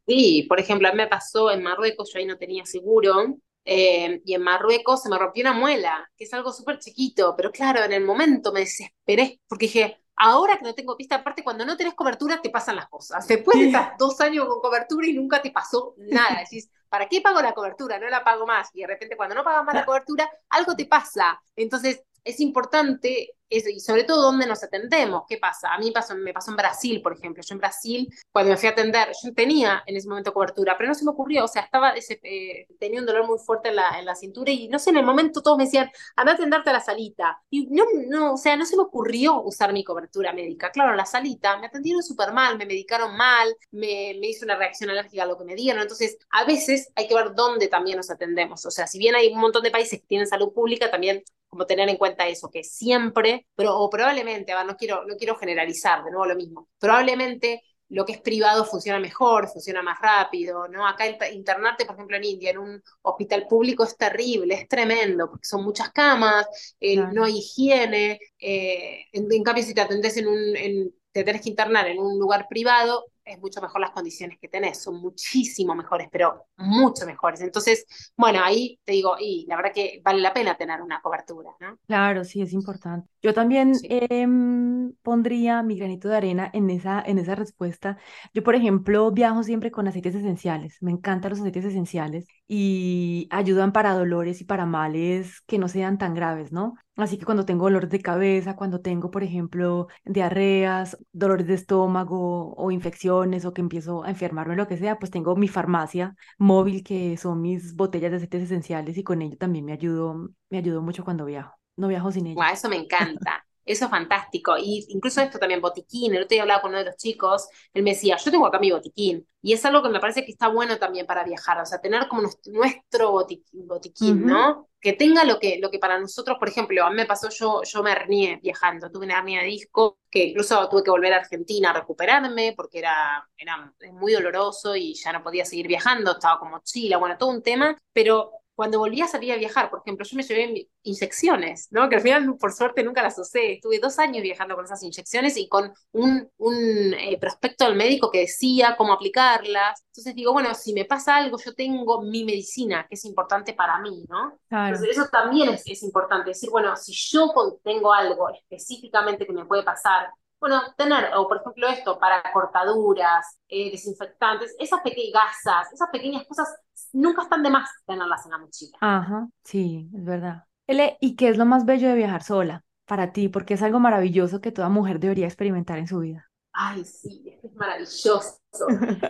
Sí, por ejemplo, a mí me pasó en Marruecos, yo ahí no tenía seguro, eh, y en Marruecos se me rompió una muela, que es algo súper chiquito, pero claro, en el momento me desesperé, porque dije, ahora que no tengo pista, aparte cuando no tenés cobertura te pasan las cosas. Después de estar dos años con cobertura y nunca te pasó nada, decís, ¿para qué pago la cobertura? No la pago más. Y de repente cuando no pagas más la cobertura, algo te pasa. Entonces es importante eso, y sobre todo dónde nos atendemos. ¿Qué pasa? A mí pasó, me pasó en Brasil, por ejemplo. Yo en Brasil, cuando me fui a atender, yo tenía en ese momento cobertura, pero no se me ocurrió, o sea, estaba eh, tenía un dolor muy fuerte en la, en la cintura y no sé, en el momento todos me decían, anda a atenderte a la salita. Y no, no, o sea, no se me ocurrió usar mi cobertura médica. Claro, la salita me atendieron súper mal, me medicaron mal, me, me hizo una reacción alérgica a lo que me dieron. Entonces, a veces hay que ver dónde también nos atendemos. O sea, si bien hay un montón de países que tienen salud pública, también como tener en cuenta eso, que siempre, pero, o probablemente, no quiero, no quiero generalizar, de nuevo lo mismo, probablemente lo que es privado funciona mejor, funciona más rápido, ¿no? Acá internarte, por ejemplo, en India, en un hospital público es terrible, es tremendo, porque son muchas camas, eh, no hay higiene, eh, en, cambio si te atendés en un, en, te tenés que internar en un lugar privado, es mucho mejor las condiciones que tenés, son muchísimo mejores, pero mucho mejores. Entonces, bueno, ahí te digo, y la verdad que vale la pena tener una cobertura, ¿no? Claro, sí, es importante. Yo también em, pondría mi granito de arena en esa, en esa respuesta. Yo, por ejemplo, viajo siempre con aceites esenciales. Me encantan los aceites esenciales y ayudan para dolores y para males que no sean tan graves, ¿no? Así que cuando tengo dolores de cabeza, cuando tengo, por ejemplo, diarreas, dolores de estómago o infecciones o que empiezo a enfermarme, lo que sea, pues tengo mi farmacia móvil que son mis botellas de aceites esenciales y con ello también me ayudo, me ayudo mucho cuando viajo. No viajo sin ello. eso me encanta. Eso es fantástico. Y incluso esto también, botiquín. El otro día hablaba con uno de los chicos, él me decía, yo tengo acá mi botiquín. Y es algo que me parece que está bueno también para viajar, o sea, tener como nuestro botiquín, ¿no? Que tenga lo que, lo que para nosotros, por ejemplo, a mí me pasó, yo, yo me hernié viajando, tuve una hernia de disco, que incluso tuve que volver a Argentina a recuperarme porque era, era muy doloroso y ya no podía seguir viajando, estaba con mochila, bueno, todo un tema, pero cuando volví a salir a viajar, por ejemplo, yo me llevé inyecciones, ¿no? Que al final, por suerte, nunca las usé. Estuve dos años viajando con esas inyecciones y con un, un eh, prospecto del médico que decía cómo aplicarlas. Entonces digo, bueno, si me pasa algo, yo tengo mi medicina, que es importante para mí, ¿no? Entonces eso también es, es importante, decir, bueno, si yo tengo algo específicamente que me puede pasar, bueno, tener, o por ejemplo esto, para cortaduras, eh, desinfectantes, esas pequeñas gasas, esas pequeñas cosas nunca están de más tenerlas en la mochila. Ajá, sí, es verdad. Ele, ¿y qué es lo más bello de viajar sola para ti? Porque es algo maravilloso que toda mujer debería experimentar en su vida. Ay, sí, es maravilloso.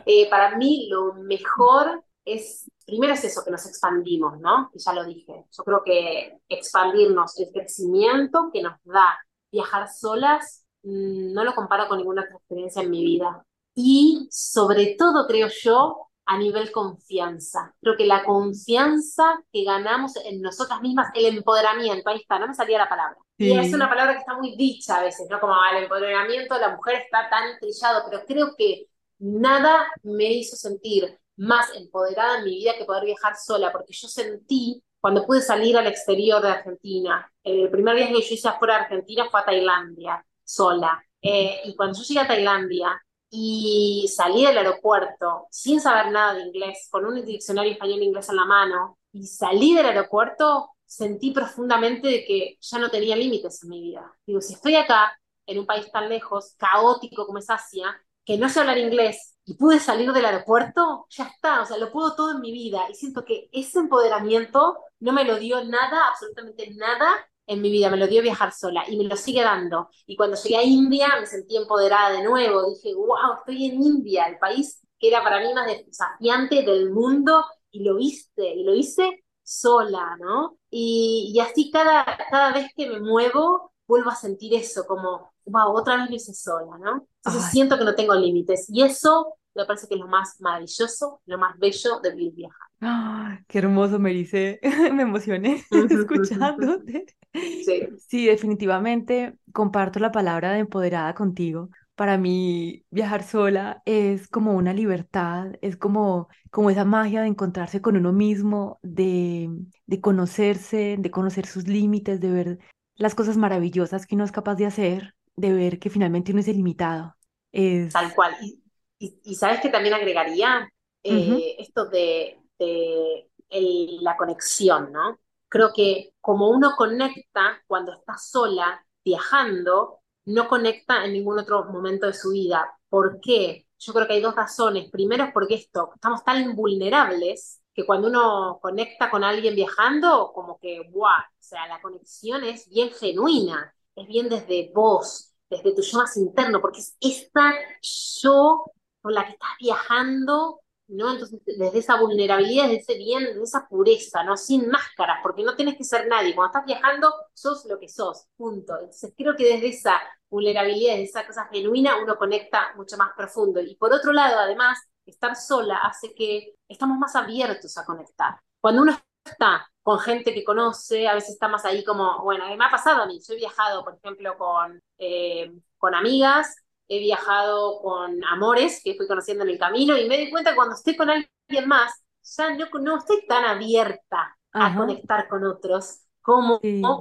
Eh, para mí lo mejor es, primero es eso, que nos expandimos, ¿no? Y ya lo dije. Yo creo que expandirnos, el crecimiento que nos da viajar solas no lo comparo con ninguna otra experiencia en mi vida. Y sobre todo, creo yo, a nivel confianza. Creo que la confianza que ganamos en nosotras mismas, el empoderamiento, ahí está, no me salía la palabra. Y es una palabra que está muy dicha a veces, ¿no? Como ah, el empoderamiento, la mujer está tan trillado, pero creo que nada me hizo sentir más empoderada en mi vida que poder viajar sola, porque yo sentí cuando pude salir al exterior de Argentina, el primer viaje que yo hice afuera de Argentina fue a Tailandia, sola. Eh, y cuando yo llegué a Tailandia y salí del aeropuerto sin saber nada de inglés, con un diccionario español-inglés en la mano, y salí del aeropuerto, sentí profundamente que ya no tenía límites en mi vida. Digo, si estoy acá, en un país tan lejos, caótico como es Asia, que no sé hablar inglés y pude salir del aeropuerto, ya está, o sea, lo puedo todo en mi vida. Y siento que ese empoderamiento no me lo dio nada, absolutamente nada en mi vida, me lo dio viajar sola y me lo sigue dando. Y cuando llegué a India me sentí empoderada de nuevo, dije, wow, estoy en India, el país que era para mí más desafiante del mundo y lo hice, y lo hice sola, ¿no? Y, y así cada, cada vez que me muevo, vuelvo a sentir eso, como, wow, otra vez lo hice sola, ¿no? Entonces siento que no tengo límites. Y eso me parece que es lo más maravilloso, lo más bello de vivir viajar. ¡Ah! qué hermoso, me dice, me emocioné escuchándote. Sí. sí, definitivamente comparto la palabra de empoderada contigo. Para mí, viajar sola es como una libertad, es como, como esa magia de encontrarse con uno mismo, de, de conocerse, de conocer sus límites, de ver las cosas maravillosas que uno es capaz de hacer, de ver que finalmente uno es ilimitado. Es... Tal cual. Y, sabes que también agregaría eh, esto de, la conexión, ¿no? Creo que como uno conecta cuando está sola, viajando, no conecta en ningún otro momento de su vida. ¿Por qué? Yo creo que hay dos razones. Primero es porque esto, estamos tan vulnerables que cuando uno conecta con alguien viajando, como que, wow, o sea, la conexión es bien genuina, es bien desde vos, desde tu yo más interno, porque es esta yo con la que estás viajando, ¿no? Entonces, desde esa vulnerabilidad, desde ese bien, desde esa pureza, ¿no? Sin máscaras, porque no tienes que ser nadie. Cuando estás viajando, sos lo que sos, punto. Entonces, creo que desde esa vulnerabilidad, desde esa cosa genuina, uno conecta mucho más profundo. Y por otro lado, además, estar sola hace que estamos más abiertos a conectar. Cuando uno está con gente que conoce, a veces está más ahí como, bueno, me ha pasado a mí, yo he viajado, por ejemplo, con, eh, con amigas, he viajado con amores que fui conociendo en el camino y me di cuenta que cuando estoy con alguien más, ya no, no estoy tan abierta a conectar con otros como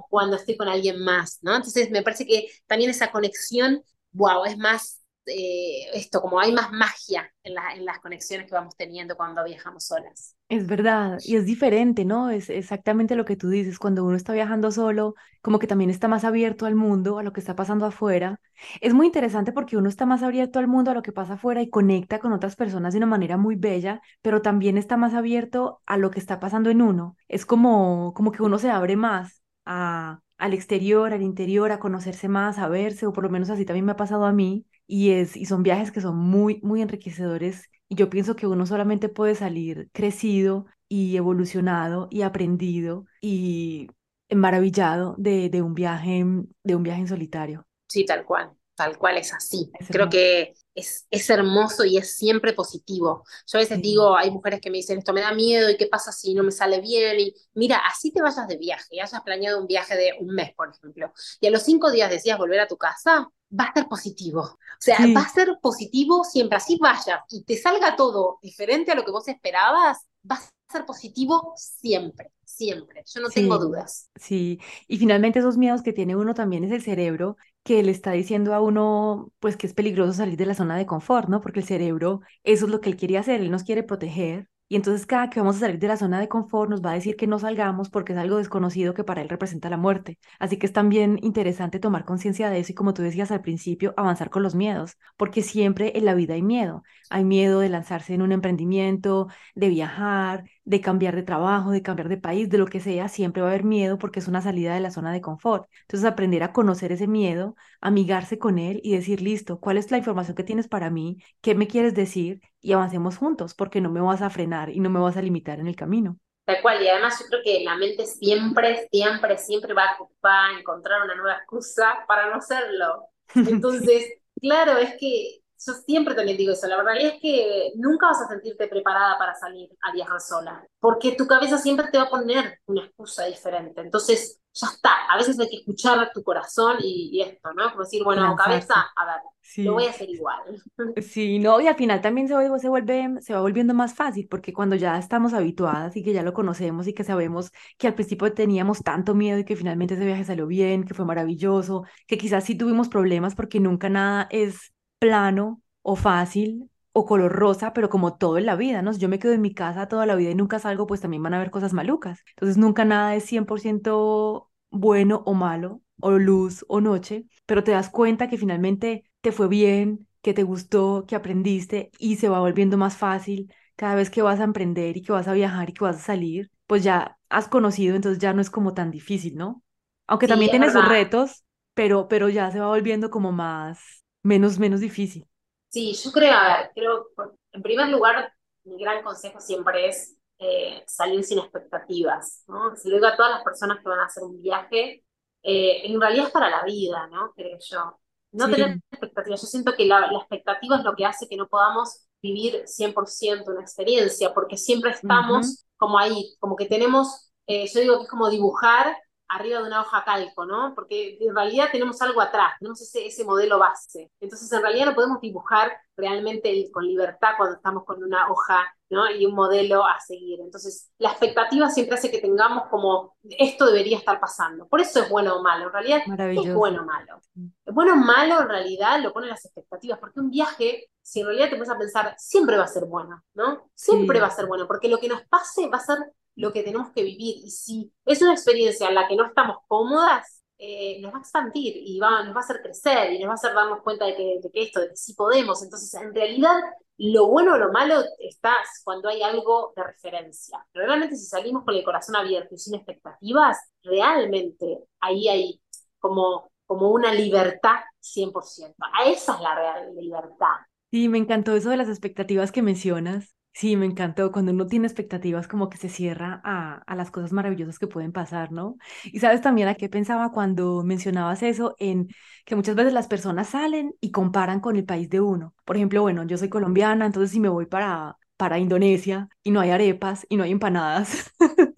cuando estoy con alguien más, ¿no? Entonces me parece que también esa conexión, wow, es más eh, esto, como hay más magia en, en, las conexiones que vamos teniendo cuando viajamos solas. Es verdad, y es diferente, ¿no? Es exactamente lo que tú dices, cuando uno está viajando solo, como que también está más abierto al mundo, a lo que está pasando afuera. Es muy interesante porque uno está más abierto al mundo, a lo que pasa afuera y conecta con otras personas de una manera muy bella, pero también está más abierto a lo que está pasando en uno. Es como, como que uno se abre más a, al exterior, al interior, a conocerse más, a verse, o por lo menos así también me ha pasado a mí y, es, y son viajes que son muy, muy enriquecedores y yo pienso que uno solamente puede salir crecido y evolucionado y aprendido y maravillado de, de, un viaje, de un viaje en solitario. Sí, tal cual, tal cual es así. Creo que es, es, hermoso y es siempre positivo. Yo a veces digo, hay mujeres que me dicen, esto me da miedo y qué pasa si no me sale bien. Y mira, así te vayas de viaje, y hayas planeado un viaje de un mes, por ejemplo, y a los cinco días decías volver a tu casa, va a ser positivo. O sea, va a ser positivo siempre, así vayas y te salga todo diferente a lo que vos esperabas, va a ser positivo siempre, siempre. Yo no tengo dudas. Sí, y finalmente esos miedos que tiene uno también es el cerebro que le está diciendo a uno, pues que es peligroso salir de la zona de confort, ¿no? Porque el cerebro, eso es lo que él quiere hacer, él nos quiere proteger, y entonces cada que vamos a salir de la zona de confort nos va a decir que no salgamos porque es algo desconocido que para él representa la muerte. Así que es también interesante tomar conciencia de eso y como tú decías al principio, avanzar con los miedos, porque siempre en la vida hay miedo. Hay miedo de lanzarse en un emprendimiento, de viajar, de cambiar de trabajo, de cambiar de país, de lo que sea, siempre va a haber miedo porque es una salida de la zona de confort. Entonces aprender a conocer ese miedo, amigarse con él y decir, listo, ¿cuál es la información que tienes para mí? ¿Qué me quieres decir? Y avancemos juntos porque no me vas a frenar y no me vas a limitar en el camino. Tal cual, y además yo creo que la mente siempre, siempre, siempre va, a encontrar una nueva excusa para no hacerlo. Entonces, claro, es que yo siempre también digo eso, la realidad es que nunca vas a sentirte preparada para salir a viajar sola, porque tu cabeza siempre te va a poner una excusa diferente. Entonces, ya está, a veces hay que escuchar tu corazón y, esto, ¿no? Como decir, bueno, cabeza, a ver, lo voy a hacer igual. Sí, no, y al final también se, se, vuelve, se va volviendo más fácil, porque cuando ya estamos habituadas y que ya lo conocemos y que sabemos que al principio teníamos tanto miedo y que finalmente ese viaje salió bien, que fue maravilloso, que quizás sí tuvimos problemas porque nunca nada es plano o fácil o color rosa, pero como todo en la vida, ¿no? Si yo me quedo en mi casa toda la vida y nunca salgo, pues también van a haber cosas malucas. Entonces nunca nada es 100% bueno o malo, o luz o noche, pero te das cuenta que finalmente te fue bien, que te gustó, que aprendiste y se va volviendo más fácil cada vez que vas a emprender y que vas a viajar y que vas a salir, pues ya has conocido, entonces ya no es como tan difícil, ¿no? Aunque también tiene sus retos, pero, pero ya se va volviendo como más, menos, menos difícil. Sí, yo creo, a ver, creo, en primer lugar, mi gran consejo siempre es eh, salir sin expectativas, ¿no? Se lo digo a todas las personas que van a hacer un viaje, eh, en realidad es para la vida, ¿no? Creo yo. No tener expectativas. Yo siento que la, expectativa es lo que hace que no podamos vivir 100% una experiencia, porque siempre estamos como ahí, como que tenemos, eh, yo digo que es como dibujar arriba de una hoja calco, ¿no? Porque en realidad tenemos algo atrás, tenemos ese, ese modelo base. Entonces, en realidad no podemos dibujar realmente con libertad cuando estamos con una hoja, ¿no? Y un modelo a seguir. Entonces, la expectativa siempre hace que tengamos como, esto debería estar pasando. Por eso es bueno o malo. En realidad, es bueno o malo. Es bueno o malo, en realidad, lo ponen las expectativas, porque un viaje, si en realidad te pones a pensar, siempre va a ser bueno, ¿no? Siempre va a ser bueno, porque lo que nos pase va a ser lo que tenemos que vivir. Y si es una experiencia en la que no estamos cómodas, eh, nos va a expandir y va, nos va a hacer crecer y nos va a hacer darnos cuenta de que, de que esto, de que sí podemos. Entonces, en realidad, lo bueno o lo malo está cuando hay algo de referencia. Realmente si salimos con el corazón abierto y sin expectativas, realmente ahí hay como, como una libertad 100%. A esa es la real libertad. Sí, me encantó eso de las expectativas que mencionas, Sí, me encantó. Cuando uno tiene expectativas, como que se cierra a, a, las cosas maravillosas que pueden pasar, ¿no? Y sabes también a qué pensaba cuando mencionabas eso, en que muchas veces las personas salen y comparan con el país de uno. Por ejemplo, bueno, yo soy colombiana, entonces si me voy para, para Indonesia y no hay arepas y no hay empanadas,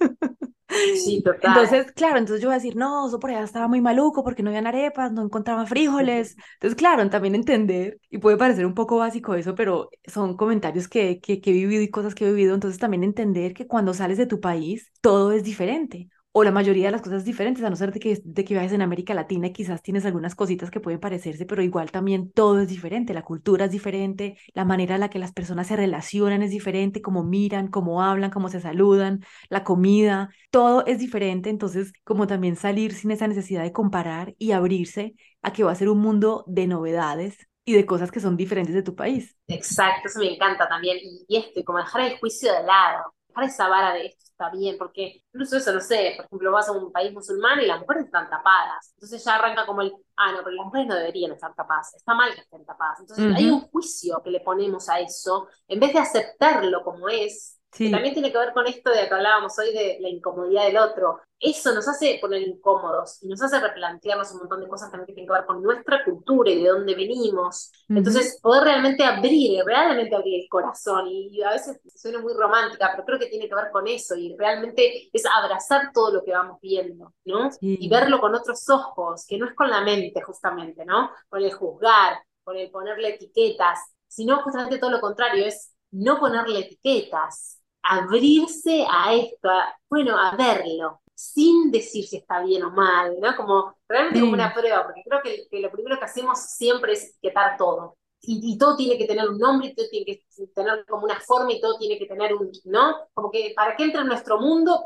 Sí, total. Entonces, claro, entonces yo voy a decir, no, eso por allá estaba muy maluco porque no habían arepas, no encontraba frijoles. Entonces, claro, también entender, y puede parecer un poco básico eso, pero son comentarios que, que, que he vivido y cosas que he vivido. Entonces, también entender que cuando sales de tu país, todo es diferente o la mayoría de las cosas diferentes, a no ser de que, de que viajes en América Latina quizás tienes algunas cositas que pueden parecerse, pero igual también todo es diferente, la cultura es diferente, la manera en la que las personas se relacionan es diferente, cómo miran, cómo hablan, cómo se saludan, la comida, todo es diferente, entonces como también salir sin esa necesidad de comparar y abrirse a que va a ser un mundo de novedades y de cosas que son diferentes de tu país. Exacto, eso me encanta también. Y esto, y como dejar el juicio de lado, dejar esa vara de esto está bien, porque incluso eso, no sé, por ejemplo, vas a un país musulmán y las mujeres están tapadas. Entonces ya arranca como el, ah, no, pero las mujeres no deberían estar tapadas, está mal que estén tapadas. Entonces hay un juicio que le ponemos a eso, en vez de aceptarlo como es, también tiene que ver con esto de que hablábamos hoy de la incomodidad del otro. Eso nos hace poner incómodos y nos hace replantearnos un montón de cosas también que tienen que ver con nuestra cultura y de dónde venimos. Entonces, poder realmente abrir, realmente abrir el corazón. Y, a veces suena muy romántica, pero creo que tiene que ver con eso y realmente es abrazar todo lo que vamos viendo, ¿no? Y verlo con otros ojos, que no es con la mente justamente, ¿no? Con el juzgar, con el ponerle etiquetas, sino justamente todo lo contrario, es no ponerle etiquetas, abrirse a esto, bueno, a verlo, sin decir si está bien o mal, ¿no? Como realmente como una prueba, porque creo que, lo primero que hacemos siempre es etiquetar todo. Y, todo tiene que tener un nombre, y todo tiene que tener como una forma, y todo tiene que tener un, ¿no? Como que para que entre en nuestro mundo,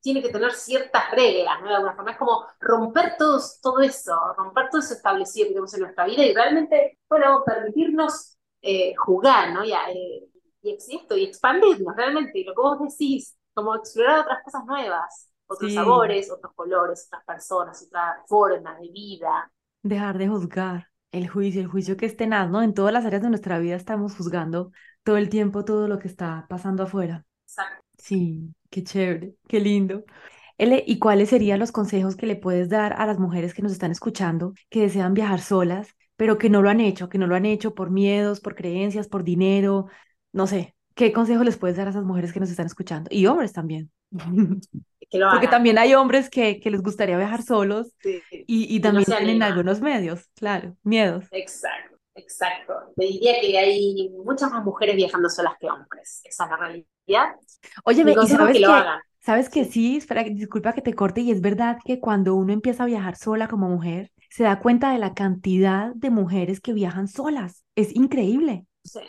tiene que tener ciertas reglas, ¿no? De alguna forma. Es como romper todo, todo eso, romper todo eso establecido que tenemos en nuestra vida y realmente, bueno, permitirnos eh, jugar, ¿no? Ya, eh, y existo y expandirnos realmente, y lo que vos decís, como explorar otras cosas nuevas, otros sabores, otros colores, otras personas, otra forma de vida. Dejar de juzgar el juicio, el juicio que es tenaz, ¿no? En todas las áreas de nuestra vida estamos juzgando todo el tiempo todo lo que está pasando afuera. Exacto. Sí, qué chévere, qué lindo. Ele, ¿y cuáles serían los consejos que le puedes dar a las mujeres que nos están escuchando, que desean viajar solas, pero que no lo han hecho, que no lo han hecho por miedos, por creencias, por dinero, no sé. ¿Qué consejo les puedes dar a esas mujeres que nos están escuchando? Y hombres también. Porque también hay hombres que, que les gustaría viajar solos y, y, también tienen algunos medios, claro, miedos. Exacto, exacto. Te diría que hay muchas más mujeres viajando solas que hombres. Esa es la realidad. Oye, ¿y sabes que, lo hagan. sabes que sí, espera, disculpa que te corte, y es verdad que cuando uno empieza a viajar sola como mujer, se da cuenta de la cantidad de mujeres que viajan solas. Es increíble. Sí.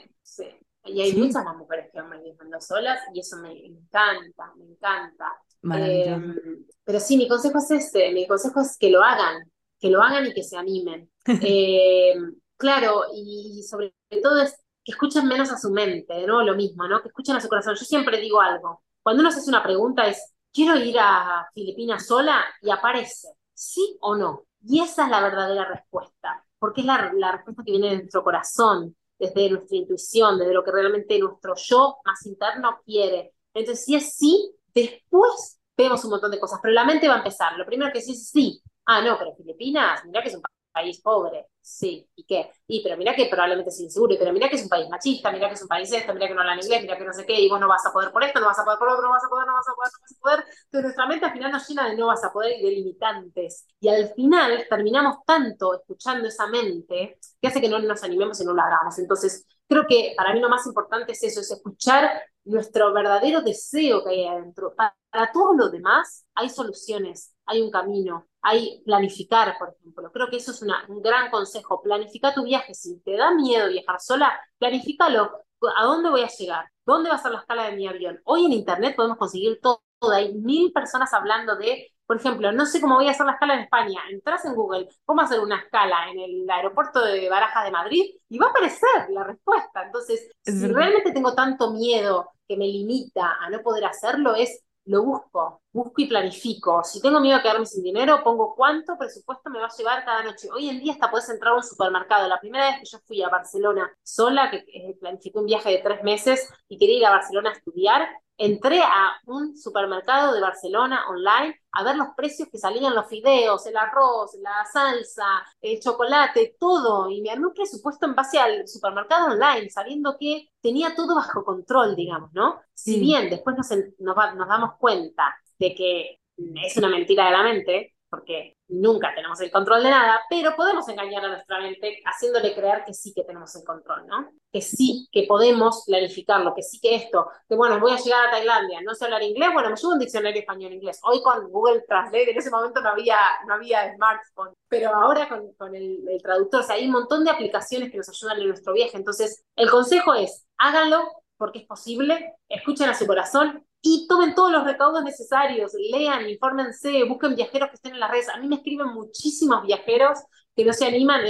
Y hay muchas más mujeres que van viajando solas y eso me encanta, me encanta. Em, pero sí, mi consejo es este, mi consejo es que lo hagan, que lo hagan y que se animen. Em, claro, y sobre todo es que escuchen menos a su mente, ¿no? Lo mismo, ¿no? Que escuchen a su corazón. Yo siempre digo algo, cuando uno se hace una pregunta es, quiero ir a Filipinas sola y aparece, ¿sí o no? Y esa es la verdadera respuesta, porque es la, la respuesta que viene de nuestro corazón, desde nuestra intuición, desde lo que realmente nuestro yo más interno quiere. Entonces, si es sí, después vemos un montón de cosas, pero la mente va a empezar. Lo primero que sí es sí. Ah, no, pero Filipinas, mira que es un país pobre. Sí, ¿y qué? Y pero mira que probablemente es inseguro, pero mira que es un país machista, mira que es un país esto, mira que no hablan inglés, mira que no sé qué, y vos no vas a poder por esto, no vas a poder por otro, no vas a poder, no vas a poder, no vas a poder. Entonces nuestra mente al final nos llena de no vas a poder y de limitantes. Y al final terminamos tanto escuchando esa mente que hace que no nos animemos y no lo hagamos. Entonces, creo que para mí lo más importante es eso, es escuchar nuestro verdadero deseo que hay adentro. Para todo lo demás hay soluciones, hay un camino, hay planificar, por ejemplo. Creo que eso es un gran consejo. Planifica tu viaje. Si te da miedo viajar sola, planifícalo. ¿A dónde voy a llegar? ¿Dónde va a ser la escala de mi avión? Hoy en Internet podemos conseguir todo. Hay mil personas hablando de, por ejemplo, no sé cómo voy a hacer la escala en España. Entras en Google, ¿cómo hacer una escala en el aeropuerto de Barajas de Madrid? Y va a aparecer la respuesta. Entonces, si realmente tengo tanto miedo que me limita a no poder hacerlo, es lo busco, busco y planifico. Si tengo miedo a quedarme sin dinero, pongo cuánto presupuesto me va a llevar cada noche. Hoy en día hasta puedes entrar a un supermercado. La primera vez que yo fui a Barcelona sola, que eh, planificé un viaje de tres meses y quería ir a Barcelona a estudiar, entré a un supermercado de Barcelona online a ver los precios que salían los fideos, el arroz, la salsa, el chocolate, todo. Y me armé un presupuesto en base al supermercado online, sabiendo que tenía todo bajo control, digamos, ¿no? Si bien después nos, nos damos cuenta de que es una mentira de la mente, porque nunca tenemos el control de nada, pero podemos engañar a nuestra mente haciéndole creer que sí que tenemos el control, ¿no? Que sí, que podemos planificarlo, que sí que esto, que bueno, voy a llegar a Tailandia, no sé hablar inglés, bueno, me llevo un diccionario español-inglés. Hoy con Google Translate, en ese momento no había, no había smartphone, pero ahora con, con el, el traductor, o sea, hay un montón de aplicaciones que nos ayudan en nuestro viaje. Entonces, el consejo es, háganlo porque es posible, escuchen a su corazón y tomen todos los recaudos necesarios, lean, infórmense, busquen viajeros que estén en las redes. A mí me escriben muchísimos viajeros que no se animan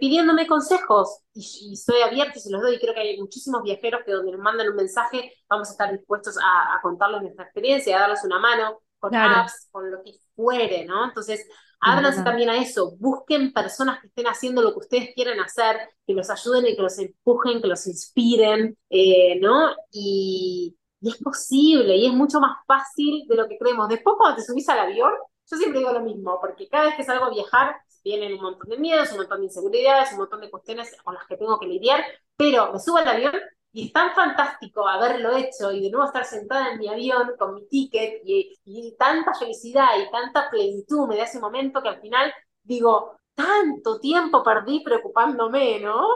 pidiéndome consejos y, soy abierta y se los doy. Y creo que hay muchísimos viajeros que donde nos mandan un mensaje vamos a estar dispuestos a, contarles nuestra experiencia, a darles una mano con apps, con lo que fuere, ¿no? Entonces, ábranse también a eso, busquen personas que estén haciendo lo que ustedes quieren hacer, que los ayuden y que los empujen, que los inspiren, eh, ¿no? Y, y es posible y es mucho más fácil de lo que creemos. Después cuando te subís al avión, yo siempre digo lo mismo, porque cada vez que salgo a viajar vienen un montón de miedos, un montón de inseguridades, un montón de cuestiones con las que tengo que lidiar, pero me subo al avión y es tan fantástico haberlo hecho y de nuevo estar sentada en mi avión con mi ticket y, y tanta felicidad y tanta plenitud me da ese momento que al final digo, tanto tiempo perdí preocupándome, ¿no?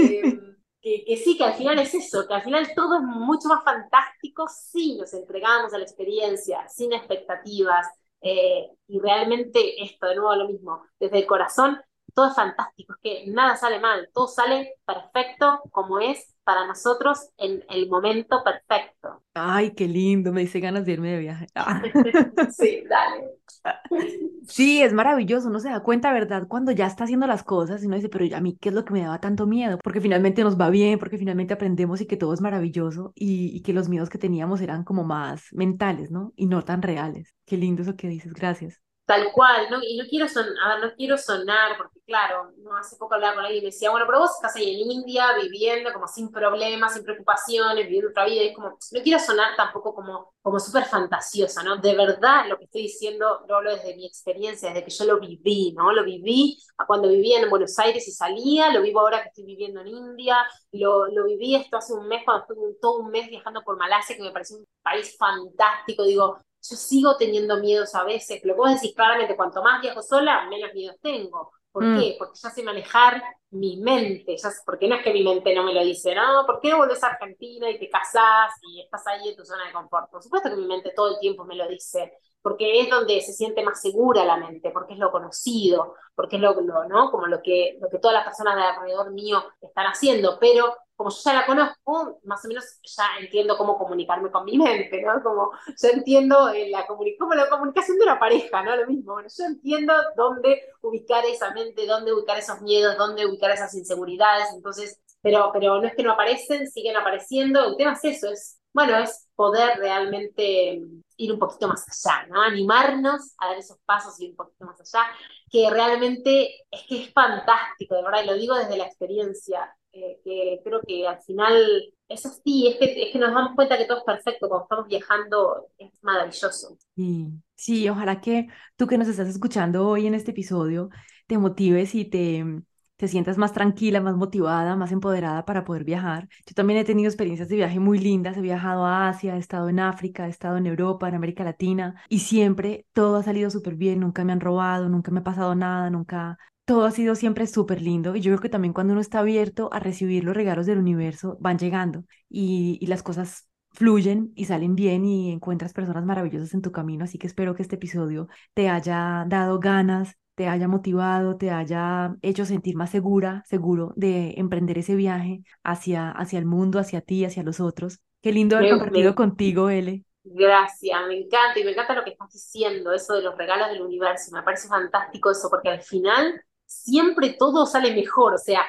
eh, que, sí, que al final es eso, que al final todo es mucho más fantástico si nos entregamos a la experiencia, sin expectativas, eh, y realmente esto, de nuevo lo mismo, desde el corazón, todo es fantástico, es que nada sale mal, todo sale perfecto como es para nosotros en el momento perfecto. Ay, qué lindo, me dice ganas de irme de viaje. sí, dale. Sí, es maravilloso, uno se da cuenta, ¿verdad? Cuando ya está haciendo las cosas y uno dice, pero a mí, ¿qué es lo que me daba tanto miedo? Porque finalmente nos va bien, porque finalmente aprendemos y que todo es maravilloso y, y que los miedos que teníamos eran como más mentales, ¿no? Y no tan reales. Qué lindo eso que dices, gracias. Tal cual, ¿no? Y no quiero, sonar, no quiero sonar, porque claro, no hace poco hablaba con alguien y me decía, bueno, pero vos estás ahí en India viviendo como sin problemas, sin preocupaciones, viviendo otra vida, y es como, no quiero sonar tampoco como, como súper fantasiosa, ¿no? De verdad lo que estoy diciendo lo hablo desde mi experiencia, desde que yo lo viví, ¿no? Lo viví cuando vivía en Buenos Aires y salía, lo vivo ahora que estoy viviendo en India, lo, lo viví esto hace un mes, cuando estuve todo un mes viajando por Malasia, que me pareció un país fantástico, digo, yo sigo teniendo miedos a veces. Lo que vos decís claramente, cuanto más viajo sola, menos miedos tengo. ¿Por mm. qué? Porque ya sé manejar mi mente, ya, porque no es que mi mente no me lo dice, no, ¿por qué volvés a Argentina y te casás y estás ahí en tu zona de confort? Por supuesto que mi mente todo el tiempo me lo dice, porque es donde se siente más segura la mente, porque es lo conocido, porque es lo, lo ¿no? Como lo que, lo que todas las personas de alrededor mío están haciendo, pero como yo ya la conozco, más o menos ya entiendo cómo comunicarme con mi mente, ¿no? Como yo entiendo eh, la, como la comunicación de una pareja, ¿no? Lo mismo, bueno, yo entiendo dónde ubicar esa mente, dónde ubicar esos miedos, dónde ubicar esas inseguridades, entonces, pero, pero no es que no aparecen, siguen apareciendo, el tema es eso, es, bueno, es poder realmente ir un poquito más allá, ¿no? Animarnos a dar esos pasos y ir un poquito más allá, que realmente es que es fantástico, de verdad, y lo digo desde la experiencia que creo que al final eso sí, es que, es que nos damos cuenta que todo es perfecto, cuando estamos viajando es maravilloso. Sí, sí, ojalá que tú que nos estás escuchando hoy en este episodio te motives y te, te sientas más tranquila, más motivada, más empoderada para poder viajar. Yo también he tenido experiencias de viaje muy lindas, he viajado a Asia, he estado en África, he estado en Europa, en América Latina y siempre todo ha salido súper bien, nunca me han robado, nunca me ha pasado nada, nunca todo ha sido siempre súper lindo y yo creo que también cuando uno está abierto a recibir los regalos del universo van llegando y, las cosas fluyen y salen bien y encuentras personas maravillosas en tu camino, así que espero que este episodio te haya dado ganas, te haya motivado, te haya hecho sentir más segura, seguro de emprender ese viaje hacia, hacia el mundo, hacia ti, hacia los otros. Qué lindo haber compartido contigo, Ele. Gracias, me encanta y me encanta lo que estás diciendo, eso de los regalos del universo, me parece fantástico eso, porque al final siempre todo sale mejor, o sea,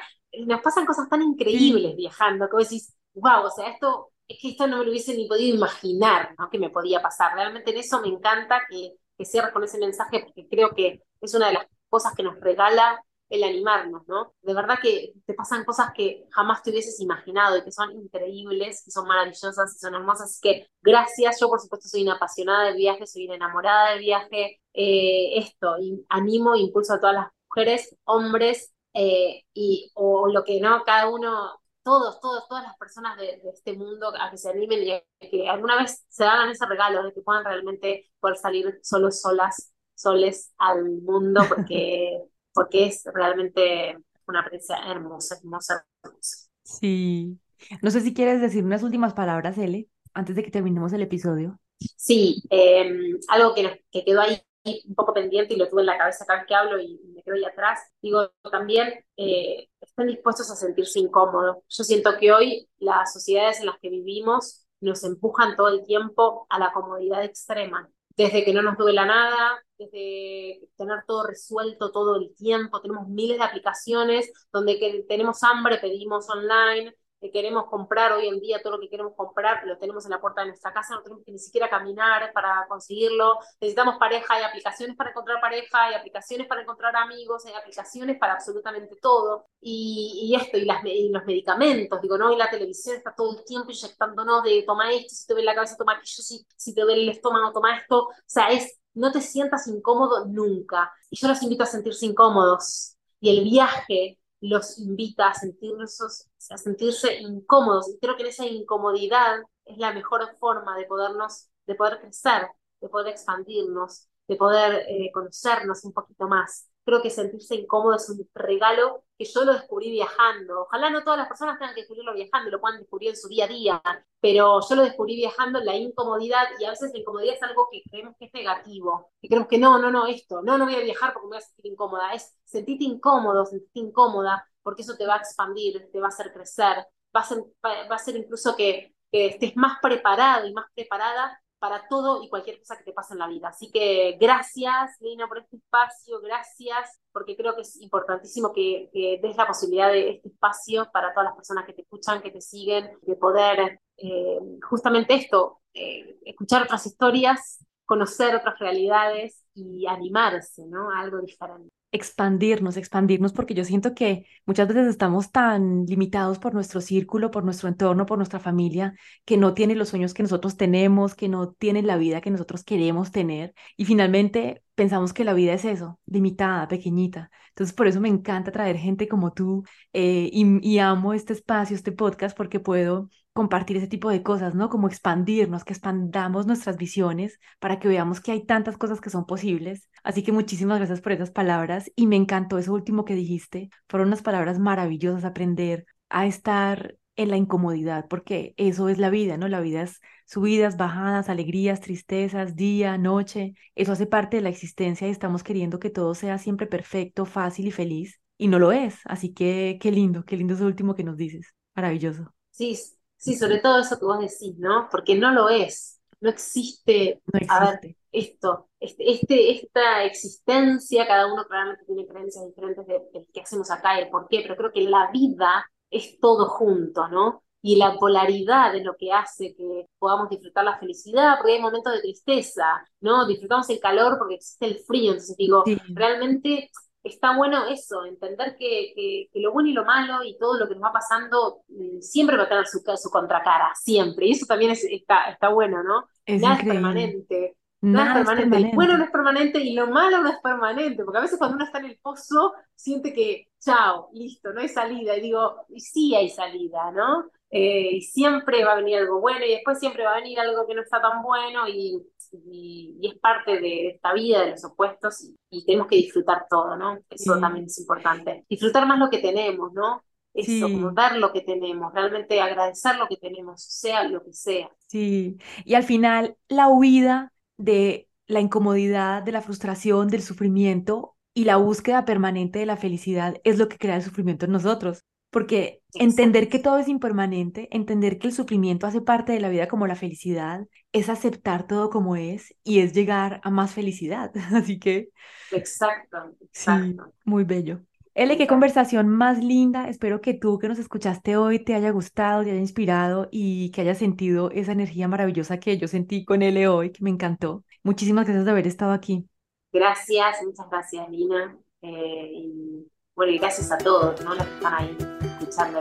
nos pasan cosas tan increíbles viajando, que vos decís, wow, o sea, esto, es que esto no me lo hubiese ni podido imaginar, ¿no? Que me podía pasar. Realmente en eso me encanta que, que cierres con ese mensaje, porque creo que es una de las cosas que nos regala el animarnos, ¿no? De verdad que te pasan cosas que jamás te hubieses imaginado y que son increíbles, que son maravillosas y son hermosas. Así que gracias, yo por supuesto soy una apasionada del viaje, soy una enamorada del viaje. Eh, esto, y animo e impulso a todas las mujeres, hombres, eh, y, o lo que no, cada uno, todos, todos, todas las personas de, este mundo a que se animen y que alguna vez se hagan ese regalo de que puedan realmente poder salir solos, solas, soles al mundo, porque, porque es realmente una experiencia hermosa, hermosa, hermosa. Sí. No sé si quieres decir unas últimas palabras, Ele, antes de que terminemos el episodio. Sí, em, algo que, que quedó ahí un poco pendiente y lo tuve en la cabeza cada vez que hablo y me quedo ahí atrás, digo también, eh, estén dispuestos a sentirse incómodos. Yo siento que hoy las sociedades en las que vivimos nos empujan todo el tiempo a la comodidad extrema, desde que no nos duela nada, desde tener todo resuelto todo el tiempo, tenemos miles de aplicaciones donde que tenemos hambre, pedimos online, que queremos comprar hoy en día, todo lo que queremos comprar, lo tenemos en la puerta de nuestra casa, no tenemos que ni siquiera caminar para conseguirlo. Necesitamos pareja, hay aplicaciones para encontrar pareja, hay aplicaciones para encontrar amigos, hay aplicaciones para absolutamente todo. Y, esto, y, las, los medicamentos, digo, ¿no? Y la televisión está todo el tiempo inyectándonos de toma esto, si te duele la cabeza, toma aquello, si, si te duele el estómago, toma esto. O sea, es, no te sientas incómodo nunca. Y yo los invito a sentirse incómodos. Y el viaje los invita a, sentirse, a sentirse incómodos. Y creo que en esa incomodidad es la mejor forma de, podernos, de poder crecer, de poder expandirnos, de poder eh, conocernos un poquito más creo que sentirse incómodo es un regalo que yo lo descubrí viajando. Ojalá no todas las personas tengan que descubrirlo viajando, lo puedan descubrir en su día a día, pero yo lo descubrí viajando, la incomodidad, y a veces la incomodidad es algo que creemos que es negativo, que creemos que no, no, no, esto, no, no voy a viajar porque me voy a sentir incómoda, es sentirte incómodo, sentirte incómoda, porque eso te va a expandir, te va a hacer crecer, va a ser, va a ser incluso que, que estés más preparado y más preparada para todo y cualquier cosa que te pase en la vida. Así que gracias, Lina, por este espacio, gracias, porque creo que es importantísimo que, des la posibilidad de este espacio para todas las personas que te escuchan, que te siguen, de poder eh, justamente esto, eh, escuchar otras historias conocer otras realidades y animarse, ¿no? A algo diferente expandirnos, expandirnos, porque yo siento que muchas veces estamos tan limitados por nuestro círculo, por nuestro entorno, por nuestra familia, que no tiene los sueños que nosotros tenemos, que no tiene la vida que nosotros queremos tener. Y finalmente pensamos que la vida es eso, limitada, pequeñita. Entonces, por eso me encanta traer gente como tú eh, y amo este espacio, este podcast, porque puedo compartir ese tipo de cosas, ¿no? Como expandirnos, que expandamos nuestras visiones para que veamos que hay tantas cosas que son posibles. Así que muchísimas gracias por esas palabras y me encantó eso último que dijiste. Fueron unas palabras maravillosas, aprender a estar en la incomodidad, porque eso es la vida, ¿no? La vida es subidas, bajadas, alegrías, tristezas, día, noche. Eso hace parte de la existencia y estamos queriendo que todo sea siempre perfecto, fácil y feliz. Y no lo es. Así que qué lindo, qué lindo eso último que nos dices. Maravilloso. Sí, Sí, sobre todo eso que vos decís, ¿no? Porque no lo es. No existe, a ver, esto, este, este, esta existencia, cada uno claramente tiene creencias diferentes de, de qué hacemos acá y el por qué, pero creo que la vida es todo junto, ¿no? y la polaridad de lo que hace que podamos disfrutar la felicidad, porque hay momentos de tristeza, ¿no? Disfrutamos el calor porque existe el frío, entonces digo, realmente está bueno eso, entender que, lo bueno y lo malo y todo lo que nos va pasando mm, siempre va a tener su, su contracara, siempre. Y eso también está, está bueno, ¿no? Nada es permanente. Nada, es permanente. El bueno no es permanente y lo malo no es permanente, porque a veces cuando uno está en el pozo siente que, chao, listo, no hay salida. Y digo, y sí hay salida, ¿no? Eh, y siempre va a venir algo bueno y después siempre va a venir algo que no está tan bueno y, y, es parte de esta vida, de los opuestos y, tenemos que disfrutar todo, ¿no? Eso también es importante. Disfrutar más lo que tenemos, ¿no? Eso, como ver lo que tenemos, realmente agradecer lo que tenemos, sea lo que sea. Sí, y al final la huida de la incomodidad, de la frustración, del sufrimiento y la búsqueda permanente de la felicidad es lo que crea el sufrimiento en nosotros porque entender que todo es impermanente, entender que el sufrimiento hace parte de la vida como la felicidad, es aceptar todo como es y es llegar a más felicidad. Así que... Exacto, exacto. muy bello. Ele, qué conversación más linda. Espero que tú que nos escuchaste hoy te haya gustado, te haya inspirado y que hayas sentido esa energía maravillosa que yo sentí con Ele hoy, que me encantó. Muchísimas gracias de haber estado aquí. Gracias, muchas gracias, Lina. Eh, y bueno, y gracias a todos, ¿no? Los que están ahí escuchando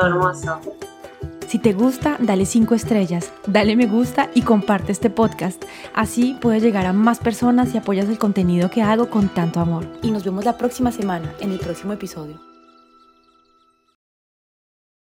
al hermoso. Si te gusta, dale 5 estrellas, dale me gusta y comparte este podcast. Así puedes llegar a más personas y apoyas el contenido que hago con tanto amor. Y nos vemos la próxima semana en el próximo episodio.